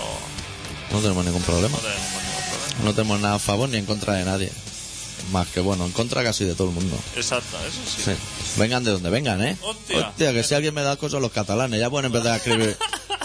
no tenemos ningún problema. no tenemos ningún problema. No tenemos nada a favor ni en contra de nadie. Más que bueno, en contra casi de todo el mundo. Exacto, eso sí. Sí. Vengan de donde vengan, ¿eh? Hostia. que si alguien me da cosas los catalanes, ya pueden empezar a escribir.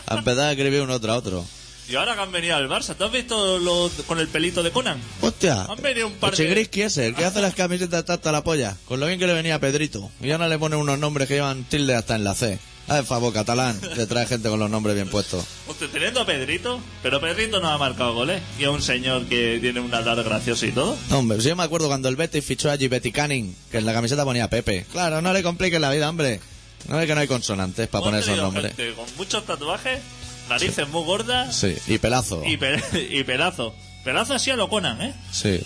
a empezar a escribir uno tras otro. Y ahora que han venido al Barça, ¿tú has visto lo, con el pelito de Conan? Hostia. Han venido un par de- Chigrisky ese, el que hace las camisetas hasta la polla. Con lo bien que le venía a Pedrito. Y ahora le ponen unos nombres que llevan tilde hasta en la C. Haz el favor, catalán, que trae gente con los nombres bien puestos. Hostia, teniendo a Pedrito, pero Pedrito no ha marcado goles. Y a un señor que tiene un altar gracioso y todo. Hombre, si yo me acuerdo cuando el Betis fichó a Betty Canning, que en la camiseta ponía Pepe. Claro, no le compliques la vida, hombre. No ve que no hay consonantes para poner esos nombres. gente con muchos tatuajes, narices muy gordas Sí, y pelazo. y, pe- y pelazo. Pelazo así a lo Conan, ¿eh? Sí.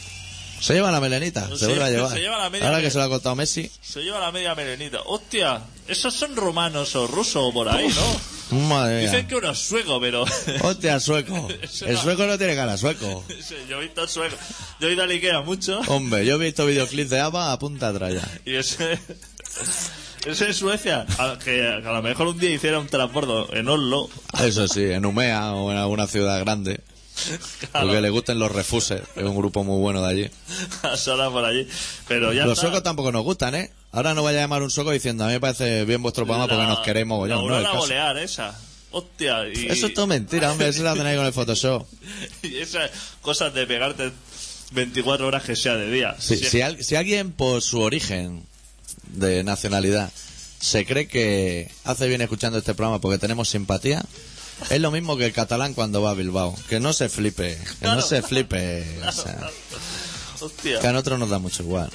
Se lleva la melenita, se Sí, vuelve a llevar. se lleva la media Ahora que se lo ha cortado Messi. Se lleva la media melenita. Hostia, esos son romanos o rusos o por ahí, ¿no? Madre Dicen que uno es sueco, pero... Hostia, sueco. El sueco no tiene cara, sueco. Yo he visto sueco. Yo he ido a Ikea mucho. Hombre, yo he visto videoclips de ABBA a punta atrás ya. Y ese... Es Suecia. A, que a lo mejor un día hiciera un transbordo en Oslo. Eso sí, en Umea o en alguna ciudad grande. Claro, Porque le gusten los refuses, es un grupo muy bueno de allí. a solas por allí. Pero ya Los está. suecos tampoco nos gustan, ¿eh? Ahora no vaya a llamar un sueco diciendo, a mí me parece bien vuestro programa porque La- nos queremos. La Yo, no, caso. bolear esa. Hostia. Y, Eso es todo mentira, hombre. Eso lo tenéis con el Photoshop. y esas cosas de pegarte 24 horas que sea de día. Sí, Si- si, al- si alguien por su origen de nacionalidad se cree que hace bien escuchando este programa porque tenemos simpatía, es lo mismo que el catalán cuando va a Bilbao. Que no se flipe, que no se flipe. O sea, Hostia. que a nosotros nos da mucho igual.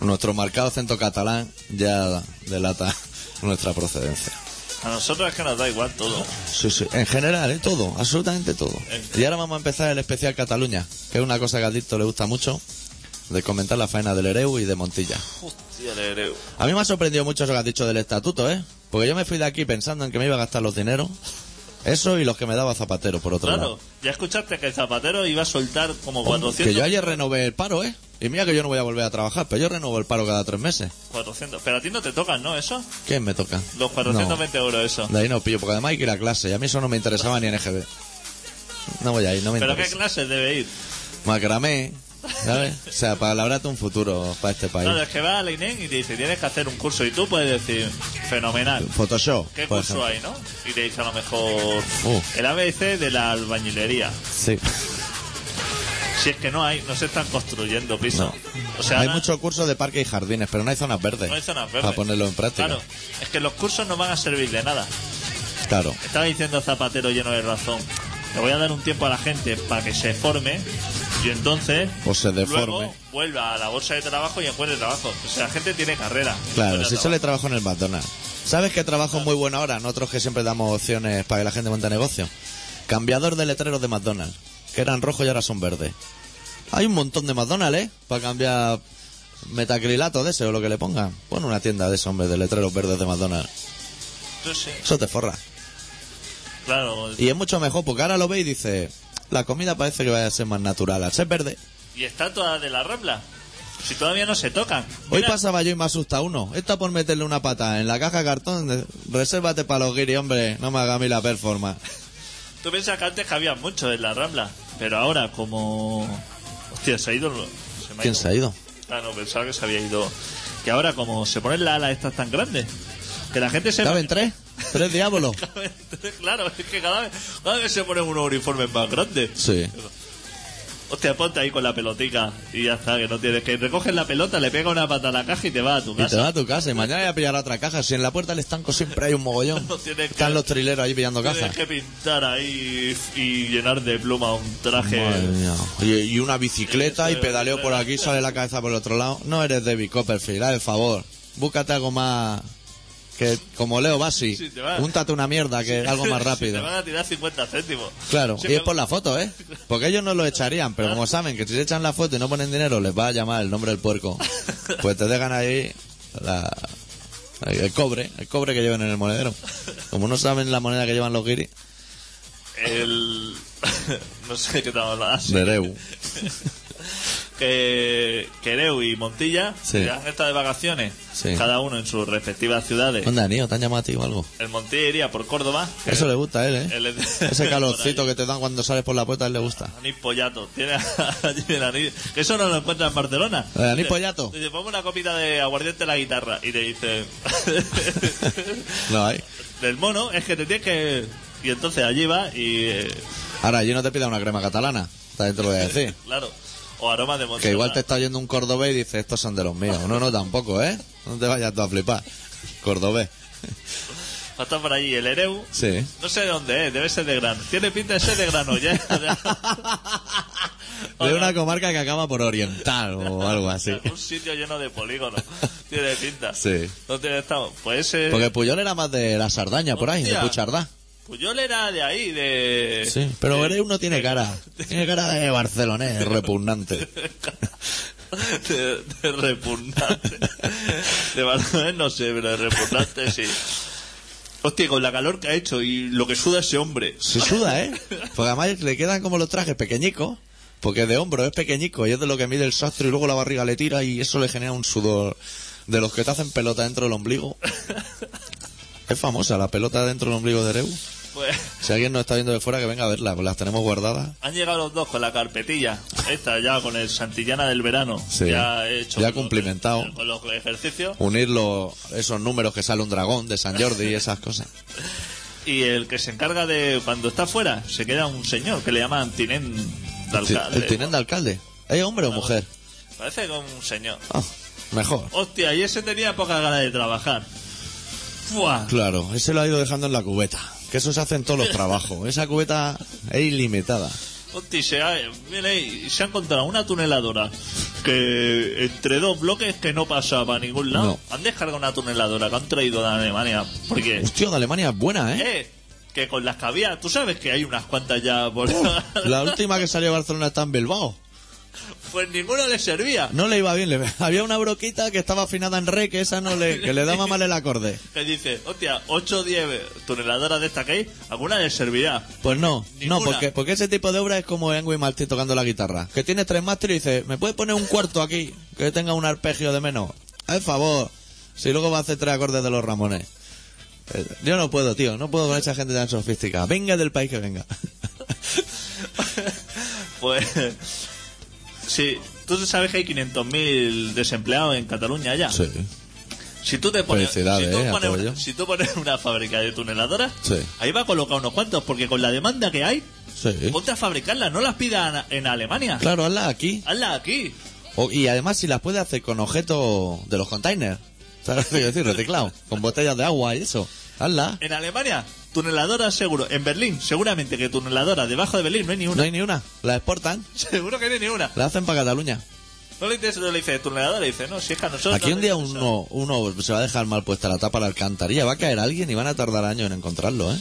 Nuestro marcado acento catalán ya delata nuestra procedencia. A nosotros es que nos da igual todo. Sí, sí, en general, ¿eh? todo, absolutamente todo. Y ahora vamos a empezar el especial Cataluña, que es una cosa que a Dicto le gusta mucho, de comentar la faena del Ereu y de Montilla. Hostia. A mí me ha sorprendido mucho eso que has dicho del estatuto, ¿eh? Porque yo me fui de aquí pensando en que me iba a gastar los dineros. Eso y los que me daba Zapatero, por otro Claro, lado. ya escuchaste que el zapatero iba a soltar como 400. Que yo ayer renové el paro, ¿eh? Y mira que yo no voy a volver a trabajar, pero yo renovo el paro cada tres meses. 400. Pero a ti no te tocan, ¿no? Eso. ¿Quién me toca? Los 420 euros, eso. No, de ahí no pillo, porque además hay que ir a clase y a mí eso no me interesaba ni en EGB. No voy a ir, no me ¿Pero qué interesa. clases debe ir? Macramé, ¿sabes? O sea, para labrarte un futuro para este país. Claro, es que va a la INEM y te dice, tienes que hacer un curso. Y tú puedes decir, fenomenal. Photoshop. ¿Qué por curso ejemplo. hay, no? Y te dice a lo mejor Uh. el ABC de la albañilería. Sí. Si es que no hay, no se están construyendo pisos. O sea, hay muchos cursos de parques y jardines, pero no hay zonas verdes. no hay zonas verdes. Para ponerlo en práctica. Claro, es que los cursos no van a servir de nada. Claro. Estaba diciendo Zapatero lleno de razón. Le voy a dar un tiempo a la gente para que se forme y entonces O se deforme. luego vuelva a la bolsa de trabajo y encuentre trabajo. O sea, la gente tiene carrera. Claro, si solo trabajo en el McDonald's. ¿Sabes qué trabajo muy bueno ahora? Nosotros que siempre damos opciones para que la gente monte negocio. Cambiador de letreros de McDonald's. que eran rojos y ahora son verdes. Hay un montón de McDonald's, ¿eh? Para cambiar metacrilato de ese o lo que le pongan. Pon una tienda de esos, hombre, de letreros verdes de McDonald's. Eso te forra. Claro. Y es mucho mejor porque ahora lo ve y dice, la comida parece que vaya a ser más natural. Al ser verde. Y estatuas de la Rambla. Si todavía no se tocan. Hoy Mira, pasaba yo y me asusta uno. Está por meterle una pata en la caja de cartón. Resérvate para los guiri, hombre. No me haga a mí la performance. Tú piensas que antes que había mucho en la Rambla. Pero ahora, como. Hostia, se ha ido. Se me ha ¿Quién ido. se ha ido? Ah, no, pensaba que se había ido. Que ahora, como se ponen las alas estas tan grandes, que la gente se. ¿Caben tres? ¿Tres diablos? claro, es que cada vez, cada vez se ponen unos uniformes más grandes. Sí. Hostia, ponte ahí con la pelotica y ya está, que no tienes que. Recoges la pelota, le pega una pata a la caja y te vas a tu Y te casa. vas a tu casa y mañana voy a pillar otra caja. Si en la puerta del estanco siempre hay un mogollón. No tienes que- Están los trileros ahí pillando Tienes cajas. que pintar ahí y llenar de pluma un traje. Madre mía. Y, y una bicicleta y pedaleo por aquí, sale la cabeza por el otro lado. No eres David Copperfield, haz el favor. Búscate algo más... Que, como Leo Bassi, Sí, te úntate una mierda que algo más Te rápido. van a tirar 50 céntimos. Claro, Sí, y es por la foto, ¿eh? Porque ellos no lo echarían, pero como saben que si se echan la foto y no ponen dinero, les va a llamar el nombre del puerco. Pues te dejan ahí la- el cobre, el cobre que llevan en el monedero. Como no saben la moneda que llevan los guiris, El. no sé qué tal hablar. de Reu. Que Quereu y Montilla Sí. ya han estado de vacaciones, Sí. cada uno en sus respectivas ciudades. ¿Dónde han ido? ¿Te han llamado a ti o algo? El Montilla iría por Córdoba. que Eso le gusta a él, ¿eh? él es de- Ese calorcito que te dan cuando sales por la puerta, a él le gusta. Anís Pollato. Tiene allí el anís. Que eso no lo encuentra en Barcelona. ¿El anís Pollato? Dice, ponme una copita de aguardiente en la guitarra. Y te dice... No hay. Del mono es que te tienes que... Y entonces allí va y... eh, Ahora, allí no te pida una crema catalana. También te lo voy a decir. claro. O aroma de Montserrat. Que igual te está oyendo un cordobés y dices, estos son de los míos. No, no, tampoco, ¿eh? No te vayas tú a flipar. Cordobés. Está por allí el Ereu. Sí. No sé de dónde es, debe ser de Gran. Tiene pinta de ser de Granollers. De una comarca que acaba por oriental o algo así. Un sitio lleno de polígonos. Tiene pinta. Sí. ¿Dónde estamos? Pues ese... Porque Puyol era más de la Sardaña, por ahí, de. Puchardá. Puyol era de ahí, de... Sí, pero Ereu no tiene cara. Tiene cara de barcelonés, repugnante. de, de repugnante. De Barcelona no sé, pero de repugnante sí. Hostia, con la calor que ha hecho y lo que suda ese hombre. Se suda, ¿eh? Porque además le quedan como los trajes pequeñicos. Porque de hombro es pequeñico y es de lo que mide el sastre y luego la barriga le tira y eso le genera un sudor de los que te hacen pelota dentro del ombligo. Es famosa la pelota dentro del ombligo de Ereu. Pues Si alguien nos está viendo de fuera, que venga a verla, pues las tenemos guardadas. han llegado los dos con la carpetilla. Esta ya con el Santillana del verano. Sí. Ya he hecho. Ya cumplimentado. Con los ejercicios. Unir los- esos números que sale un dragón de San Jordi y esas cosas. Y el que se encarga de. Cuando está fuera, se queda un señor que le llaman tinén de alcalde. El tinente alcalde. ¿Es hombre o mujer? Parece como un señor. Ah, mejor. Hostia, y ese tenía poca ganas de trabajar. ¡Fua! Claro, ese lo ha ido dejando en la cubeta. Que eso se hace en todos los trabajos. Esa cubeta es ilimitada. Hostia, y se ha, y se ha encontrado una tuneladora que entre dos bloques que no pasa para ningún lado. No. Han descargado una tuneladora que han traído de Alemania. Porque, Hostia, de Alemania es buena, ¿eh? eh, que con las que había, tú sabes que hay unas cuantas ya por La última que salió a Barcelona está en Bilbao. Pues ninguno le servía. No le iba bien. Le... Había una broquita que estaba afinada en re, que esa no le, que le daba mal el acorde. Que dice, hostia, 8 o 10 tuneladoras de esta que hay, alguna le servirá. Pues no, Ninguna. no, porque, porque ese tipo de obra es como Engui Martí tocando la guitarra. Que tiene tres másteres y dice, ¿me puedes poner un cuarto aquí? Que tenga un arpegio de menos. Al favor. Si luego va a hacer tres acordes de los Ramones. Eh, Yo no puedo, tío. No puedo con esa gente tan sofisticada. Venga del país que venga. Pues, sí, tú sabes que hay 500.000 desempleados en Cataluña ya. sí. Si tú te pones, si tú eh, pones, apoyo. una, si tú pones una fábrica de tuneladoras, Sí. ahí va a colocar unos cuantos, porque con la demanda que hay, Sí. ponte a fabricarlas, no las pidas en Alemania. Claro, hazla aquí. Hazlas aquí. O- y además si las puede hacer con objetos de los containers. ¿Sabes lo que decir? Reciclado. Con botellas de agua y eso. Hazla. En Alemania, tuneladoras seguro. En Berlín, seguramente que tuneladoras debajo de Berlín no hay ni No una. hay ni una. La exportan. Seguro que no hay ni una. La hacen para Cataluña. No le interesa, no le dice tuneladora, le dice, no, si es que a nosotros. Aquí no un día uno, uno se va a dejar mal puesta la tapa a la alcantarilla, va a caer alguien y van a tardar años en encontrarlo, ¿eh?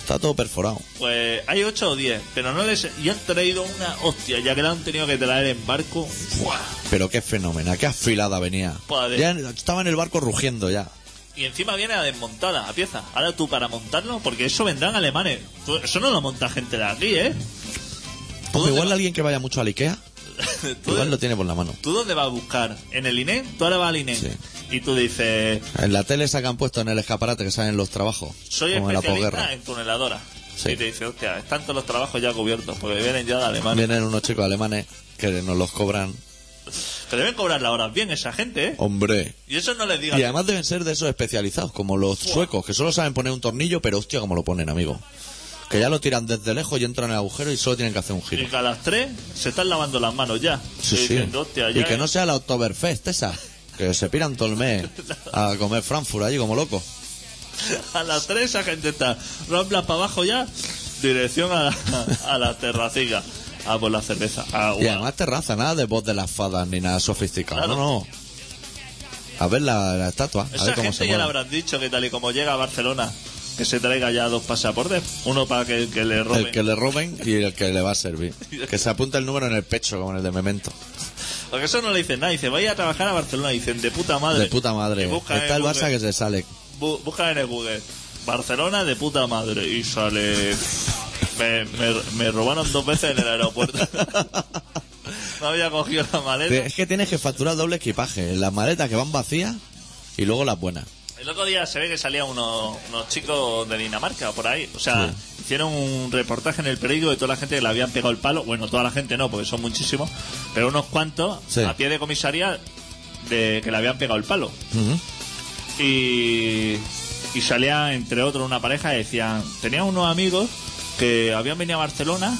Está todo perforado. Pues hay 8 o 10, pero no les. Y han traído una hostia, ya que la han tenido que traer en barco. ¡fua! Pero qué fenómeno, qué afilada venía. Ya estaba en el barco rugiendo ya. Y encima viene a desmontada, a pieza. Ahora tú para montarlo, porque eso vendrán alemanes. Tú- Eso no lo monta gente de aquí, ¿eh? ¿Tú Hombre, dónde igual alguien que vaya mucho al Ikea, ¿Tú, igual lo tiene por la mano. ¿Tú dónde vas a buscar? ¿En el INE? Tú ahora vas al INE. Sí. Y tú dices, En la tele se han puesto en el escaparate que salen los trabajos. soy como en la especialista posguerra. en tuneladoras. Sí. Y te dice, hostia, están todos los trabajos ya cubiertos, porque vienen ya de Alemania. Vienen unos chicos alemanes que nos los cobran. Que deben cobrar las horas bien esa gente, ¿eh? Hombre. Y eso no les digas. Y además deben ser de esos especializados, como los suecos, que solo saben poner un tornillo, pero hostia, como lo ponen, amigo. Que ya lo tiran desde lejos y entran en el agujero y solo tienen que hacer un Y giro. que a las 3 se están lavando las manos ya. Sí, Y sí. diciendo, hostia, ya Y que no es- sea la Oktoberfest esa. Que se piran todo el mes a comer Frankfurt allí como locos. A las 3 esa gente está ramblas para abajo ya, dirección a la, a la terraciga. A por la cerveza. Ah, Y además terraza, nada de voz de las fadas ni nada sofisticado. Claro. No, no. A ver la, la estatua, a Esa ver cómo gente se ya le mueve. habrán dicho que tal y como llega a Barcelona, que se traiga ya dos pasaportes. Uno para que, que le roben. El que le roben y el que le va a servir. Que se apunte el número en el pecho, como en el de Memento. Porque eso no le dicen nada. Dice, vaya a trabajar a Barcelona. Dicen, de puta madre. De puta madre. Y Está en el Barça Google. que se sale. Bu- busca en el Google. Barcelona de puta madre. Y sale. Me, me, me robaron dos veces en el aeropuerto. no había cogido la maleta. Es que tienes que facturar doble equipaje. Las maletas que van vacías y luego las buenas. El otro día se ve que salían unos, unos chicos de Dinamarca por ahí. O sea, Sí. hicieron un reportaje en el periódico de toda la gente que le habían pegado el palo. Bueno, toda la gente no, porque son muchísimos. Pero unos cuantos Sí. a pie de comisaría de que le habían pegado el palo. Y, y salía, entre otros, una pareja y decían: Tenían unos amigos que habían venido a Barcelona,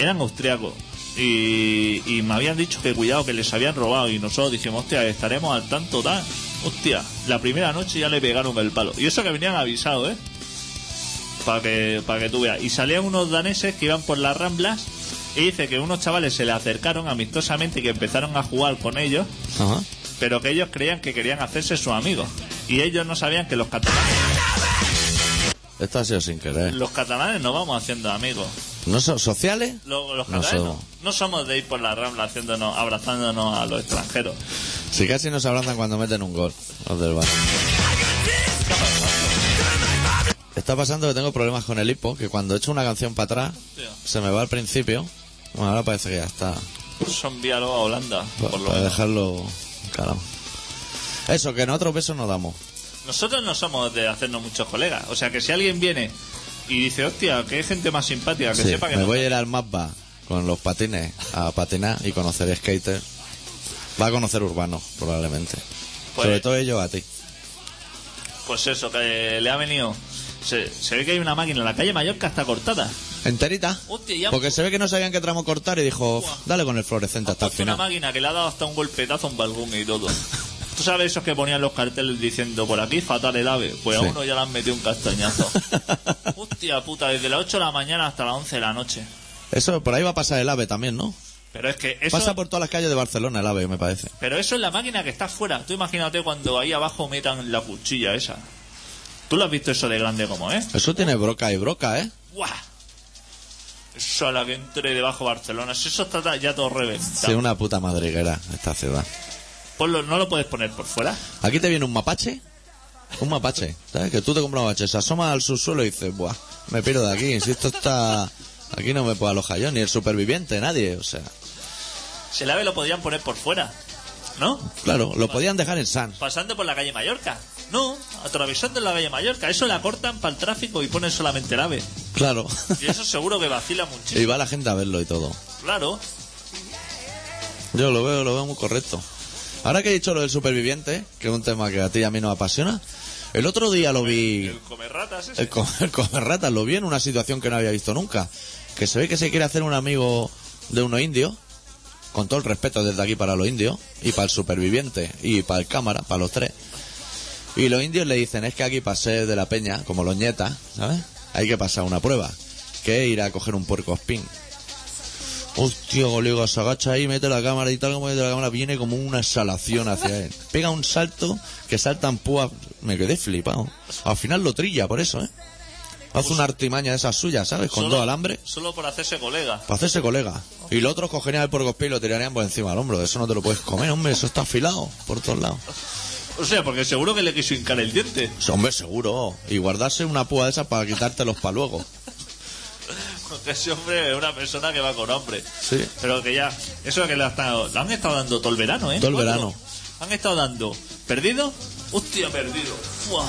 eran austriacos. Y, y me habían dicho que cuidado, que les habían robado. Y nosotros dijimos: Hostia, estaremos al tanto, tal. Hostia, la primera noche ya le pegaron el palo. Y eso que venían avisados, ¿eh? Para que, para que tú veas. Y salían unos daneses que iban por las ramblas. Y dice que unos chavales se le acercaron amistosamente y que empezaron a jugar con ellos Ajá. pero que ellos creían que querían hacerse sus amigos. Y ellos no sabían que los catalanes, Esto ha sido sin querer. los catalanes no vamos haciendo amigos. ¿No son sociales? Lo- Los, No catalanes no, somos. no somos de ir por la rambla haciéndonos, abrazándonos a los extranjeros. Si casi nos abrazan cuando meten un gol. Los del Barça. Está pasando que tengo problemas con el hipo, que cuando echo una canción para atrás, Tío, se me va al principio. Bueno, ahora parece que ya está. son envíalo a Holanda, Pa- por lo para menos. dejarlo calado. Eso, que nosotros besos no damos. Nosotros no somos de hacernos muchos colegas. O sea que si alguien viene y dice, hostia, que hay gente más simpática, que Sí, sepa que me no- voy a ir al Mapba con los patines a patinar y conocer skater. Va a conocer urbanos, probablemente. Pues- Sobre todo ellos a ti. Pues eso, que le ha venido. Se, se ve que hay una máquina en la calle Mallorca está cortada. ¿Enterita? Hostia, ya Porque se ve que no sabían qué tramo cortar y dijo, dale con el fluorescente hasta el puesto una final. máquina que le ha dado hasta un golpetazo a un balcón y todo. ¿Tú sabes esos que ponían los carteles diciendo por aquí fatal el ave? Pues Sí. a uno ya le han metido un castañazo. Hostia puta, desde las 8 de la mañana hasta las 11 de la noche. Eso, por ahí va a pasar el AVE también, ¿no? Pero es que eso, Pasa por todas las calles de Barcelona el AVE, me parece. pero eso es la máquina que está fuera. Tú imagínate cuando ahí abajo metan la cuchilla esa. ¿Tú lo has visto eso de grande como, eh? Eso tiene broca y broca, ¿eh? ¡Guau! Eso a la que entre debajo de Barcelona. Eso está ya todo reventado. Sí, una puta madriguera esta ciudad. Ponlo- no lo puedes poner por fuera. Aquí te viene un mapache. Un mapache, ¿sabes? Que tú te compras un mapache, se asoma al subsuelo y dices, buah, me pierdo de aquí. Si esto está... Aquí no me puedo alojar yo, ni el superviviente, nadie. O sea, Si el ave lo podrían poner por fuera. ¿No? claro, lo podían dejar en San. pasando por la calle Mallorca. No, atravesando la calle Mallorca. Eso la cortan para el tráfico y ponen solamente el ave. Claro. Y eso seguro que vacila y muchísimo. va la gente a verlo y todo. Claro. Yo lo veo, lo veo muy correcto. Ahora que he dicho lo del superviviente, que es un tema que a ti y a mí nos apasiona, el otro día lo vi... El comer ratas ese. El co- el comer ratas lo vi en una situación que no había visto nunca. Que se ve que se quiere hacer un amigo de unos indios, con todo el respeto desde aquí para los indios, y para el superviviente, y para el cámara, para los tres. Y los indios le dicen, es que aquí ser de la peña, como los nietas, ¿sabes? Hay que pasar una prueba, que es ir a coger un puerco spin. Hostia, colega, se agacha ahí, mete la cámara y tal como mete la cámara, viene como una exhalación hacia él. Pega un salto que saltan púas. Me quedé flipado. Al final lo trilla, por eso, ¿eh? Hace una artimaña de esas suyas, ¿sabes? Con Solo- todo alambre. Solo por hacerse colega. Para hacerse colega. Y los otros cogerían el porcospí y lo tirarían por encima del hombro. Eso no te lo puedes comer, hombre. Eso está afilado por todos lados. O sea, porque seguro que le quiso hincar el diente. Hombre, seguro. Y guardarse una púa de esas para quitártelos para luego. Porque ese hombre es una persona que va con hambre. Sí. Pero que ya, eso es que le, ha estado- le han estado dando todo el verano, ¿eh? Todo el verano. Han estado dando. ¿Perdido? Hostia, perdido. Fuah.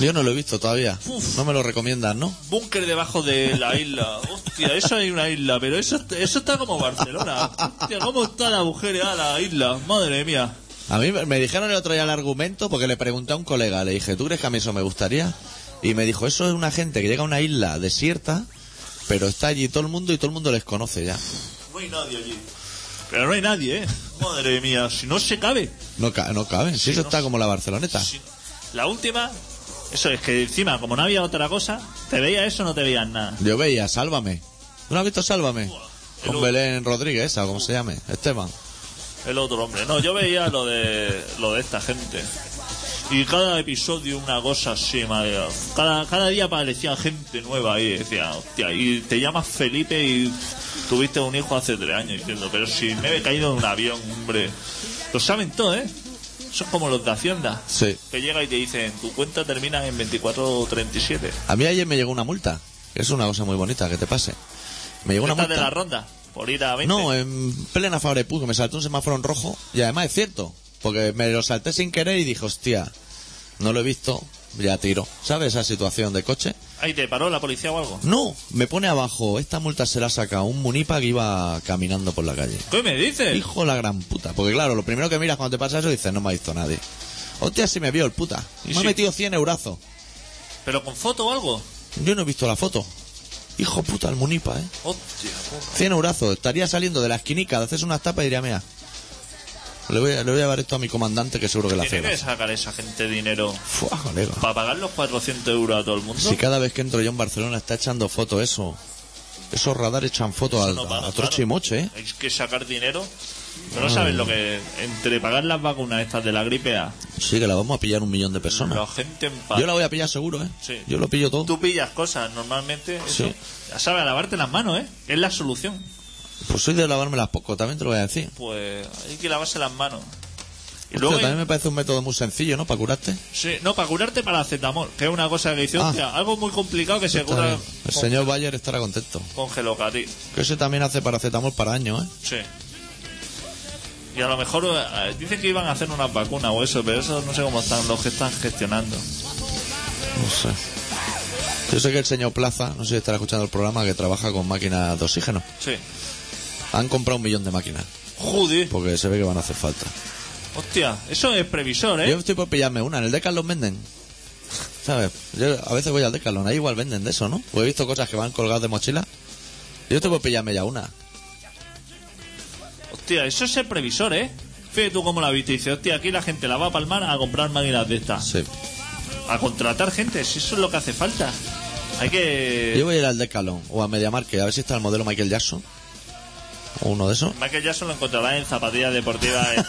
Yo no lo he visto todavía. Uf. No me lo recomiendas, ¿no? Búnker debajo de la isla. Hostia, eso hay una isla, pero eso, eso está como Barcelona. Hostia, ¿cómo está la mujer a la isla? Madre mía. A mí me dijeron el otro día el argumento porque le pregunté a un colega, le dije, ¿tú crees que a mí eso me gustaría? Y me dijo, eso es una gente que llega a una isla desierta, pero está allí todo el mundo y todo el mundo les conoce ya. No hay nadie allí. Pero no hay nadie, ¿eh? Madre mía, si no se cabe. No, ca- no caben, si eso no está como la Barceloneta. Si- La última, eso es que encima, como no había otra cosa, te veía eso no te veías nada. Yo veía, Sálvame. ¿No has visto Sálvame? Con. Belén Rodríguez, esa, o como se llame, Esteban. El otro hombre. No, yo veía lo de lo de esta gente. Y cada episodio una cosa así, madre. Cada, cada día aparecía gente nueva ahí. Decía, hostia, y te llamas Felipe y tuviste un hijo hace tres años. Diciendo, pero si me he caído en un avión, hombre. Lo saben todo, ¿eh? Son como los de Hacienda. Sí. Que llega y te dicen, tu cuenta termina en 2437. A mí ayer me llegó una multa, es una cosa muy bonita que te pase. Me llegó una Esta de la multa. ronda, por ir a 20. No, en plena Fabrepú, que me saltó un semáforo en rojo. Y además es cierto, porque me lo salté sin querer y dije, hostia, no lo he visto, ya tiro. ¿Sabes esa situación de coche? Ahí te paró la policía o algo. No, me pone abajo, esta multa se la saca un munipa que iba caminando por la calle. ¿Qué me dices? Hijo de la gran puta. Porque claro, lo primero que miras cuando te pasa eso dices, no me ha visto nadie. Hostia, si me vio el puta. ¿Y Me ha metido 100 eurazos. ¿Pero con foto o algo? Yo no he visto la foto. Hijo puta, el munipa, ¿eh? Hostia, puta. 100 eurazos. Estaría saliendo de la esquinica de hacerse unas tapas y diría, mira, le voy, a, le voy a llevar esto a mi comandante que seguro que la hace. Tiene que sacar esa gente dinero Fua, colega. para pagar los 400 euros a todo el mundo. Si cada vez que entro yo en Barcelona está echando fotos eso. Esos radares echan fotos al- No para, a, claro. troche y moche, ¿eh? Hay que sacar dinero. Pero no sabes lo que. Entre pagar las vacunas estas de la gripe A, Sí, que la vamos a pillar un millón de personas. la gente. Yo la voy a pillar seguro, ¿eh? Sí. Yo lo pillo todo. Tú pillas cosas normalmente. Eso, Sí. Ya sabes, a lavarte las manos, ¿eh? Es la solución. Pues soy de lavármelas poco, también te lo voy a decir. Pues hay que lavarse las manos. Y Hostia, luego. hay- también me parece un método muy sencillo, ¿no? Para curarte. Sí, no, para curarte paracetamol, que es una cosa que dice, Ah. hostia, algo muy complicado que se Está cura bien. El con, señor Bayer estará contento. con gelocati. Que ese también hace paracetamol para años, ¿eh? Sí. Y a lo mejor eh, dicen que iban a hacer una vacuna o eso, pero eso no sé cómo están los que están gestionando. No sé. Yo sé que el señor Plaza, no sé si estará escuchando el programa, que trabaja con máquinas de oxígeno. Sí. Han comprado un millón de máquinas, Joder. porque se ve que van a hacer falta. Hostia, eso es previsor, ¿eh? Yo estoy por pillarme una, en el Decathlon venden. ¿Sabes? Yo a veces voy al Decathlon, ahí igual venden de eso, ¿no? Pues he visto cosas que van colgadas de mochila. Yo estoy por pillarme ya una. Hostia, eso es el previsor, ¿eh? Fíjate tú cómo la viste. Dice, hostia, aquí la gente la va a palmar a comprar máquinas de estas. Sí. A contratar gente, si eso es lo que hace falta. Hay que... Yo voy a ir al Decathlon o a MediaMarket a ver si está el modelo Michael Jackson. O uno de esos. Michael Jackson lo encontrará en zapatillas deportivas en,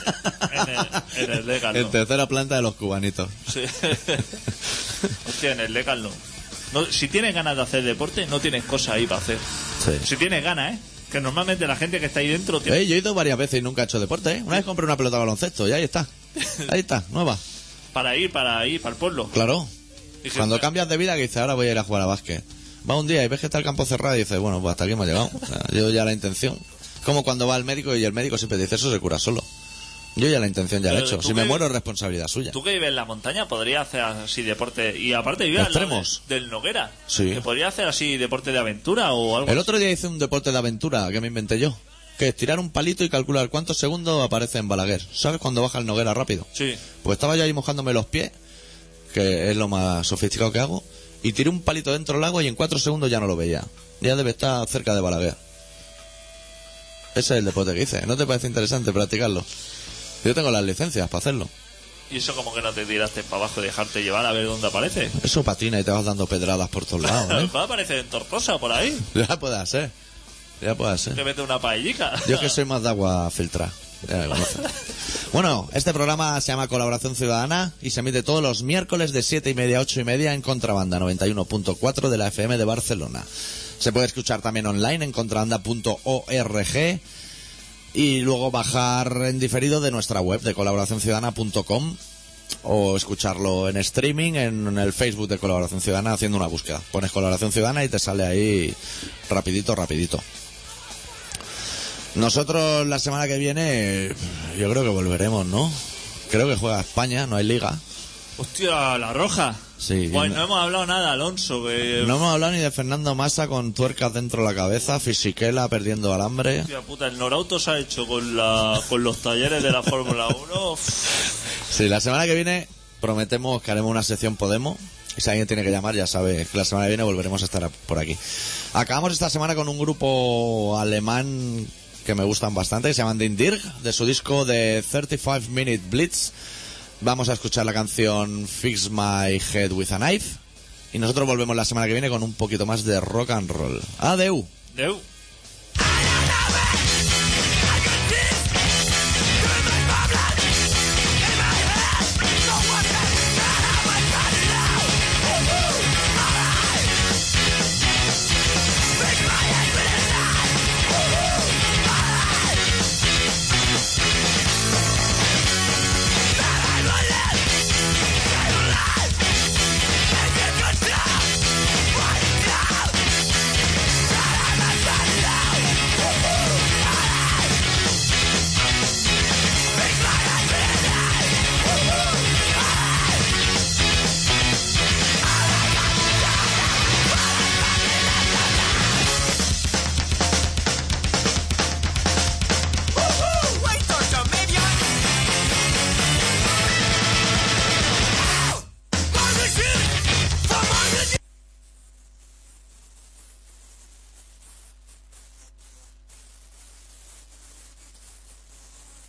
en el, en el Decathlon. En tercera planta de los cubanitos. Sí. Hostia, en el Decathlon. No, si tienes ganas de hacer deporte, no tienes cosas ahí para hacer. Sí. Si tienes ganas, ¿eh? Que normalmente la gente que está ahí dentro tiene... Eh, yo he ido varias veces y nunca he hecho deporte, ¿eh? Una vez compré una pelota de baloncesto y ahí está. Ahí está, nueva. para ir, para ir, para el pueblo. Claro. Dije, Cuando "Joder, cambias de vida que dices, ahora voy a ir a jugar a básquet. Va un día y ves que está el campo cerrado y dices, bueno, pues hasta aquí hemos llegado. O sea, yo ya la intención. Como cuando va al médico y el médico siempre dice, eso se cura solo. Yo ya la intención ya la he hecho. Si me muero es responsabilidad suya. Tú que vives en la montaña podrías hacer así deporte. Y aparte vivir al lado Extremos. de- del Noguera. Sí. Que podría hacer así deporte de aventura o algo. El otro día hice un deporte de aventura que me inventé yo. Que es tirar un palito y calcular cuántos segundos aparece en Balaguer. ¿Sabes cuando baja el Noguera rápido? Sí. Pues estaba yo ahí mojándome los pies, que es lo más sofisticado que hago, y tiré un palito dentro del agua y en cuatro segundos ya no lo veía. Ya debe estar cerca de Balaguer. Ese es el deporte que hice. ¿No te parece interesante practicarlo? Yo tengo las licencias para hacerlo. Y eso como que no te tiraste para abajo y dejarte llevar a ver dónde aparece. Eso patina y te vas dando pedradas por todos lados, ¿eh? Va a aparecer en Tortosa por ahí. Ya puede ser. Ya puede ser. Te mete una paellica. Yo es que soy más de agua filtrada. Ya me. Bueno, este programa se llama Colaboración Ciudadana y se emite todos los miércoles de 7 y media a 8 y media en Contrabanda 91.4 de la FM de Barcelona. Se puede escuchar también online en contrabanda.org y luego bajar en diferido de nuestra web de colaboracionciudadana.com o escucharlo en streaming en el Facebook de Colaboración Ciudadana haciendo una búsqueda. Pones Colaboración Ciudadana y te sale ahí rapidito, rapidito. Nosotros la semana que viene yo creo que volveremos, ¿no? Creo que juega España, no hay liga. Hostia, la roja. Sí. Bueno, no hemos hablado nada, Alonso. Que... No hemos hablado ni de Fernando Massa con tuercas dentro de la cabeza, Fisiquela perdiendo alambre. Hostia puta, el Norauto se ha hecho con, la, con los talleres de la Fórmula 1. Sí, la semana que viene prometemos que haremos una sección Podemos. Y si alguien tiene que llamar, ya sabe que la semana que viene volveremos a estar por aquí. Acabamos esta semana con un grupo alemán que me gustan bastante, que se llaman Din Dirg, de su disco de 35 Minute Blitz. Vamos a escuchar la canción Fix My Head with a Knife. Y nosotros volvemos la semana que viene con un poquito más de rock and roll. Adeu. Deu.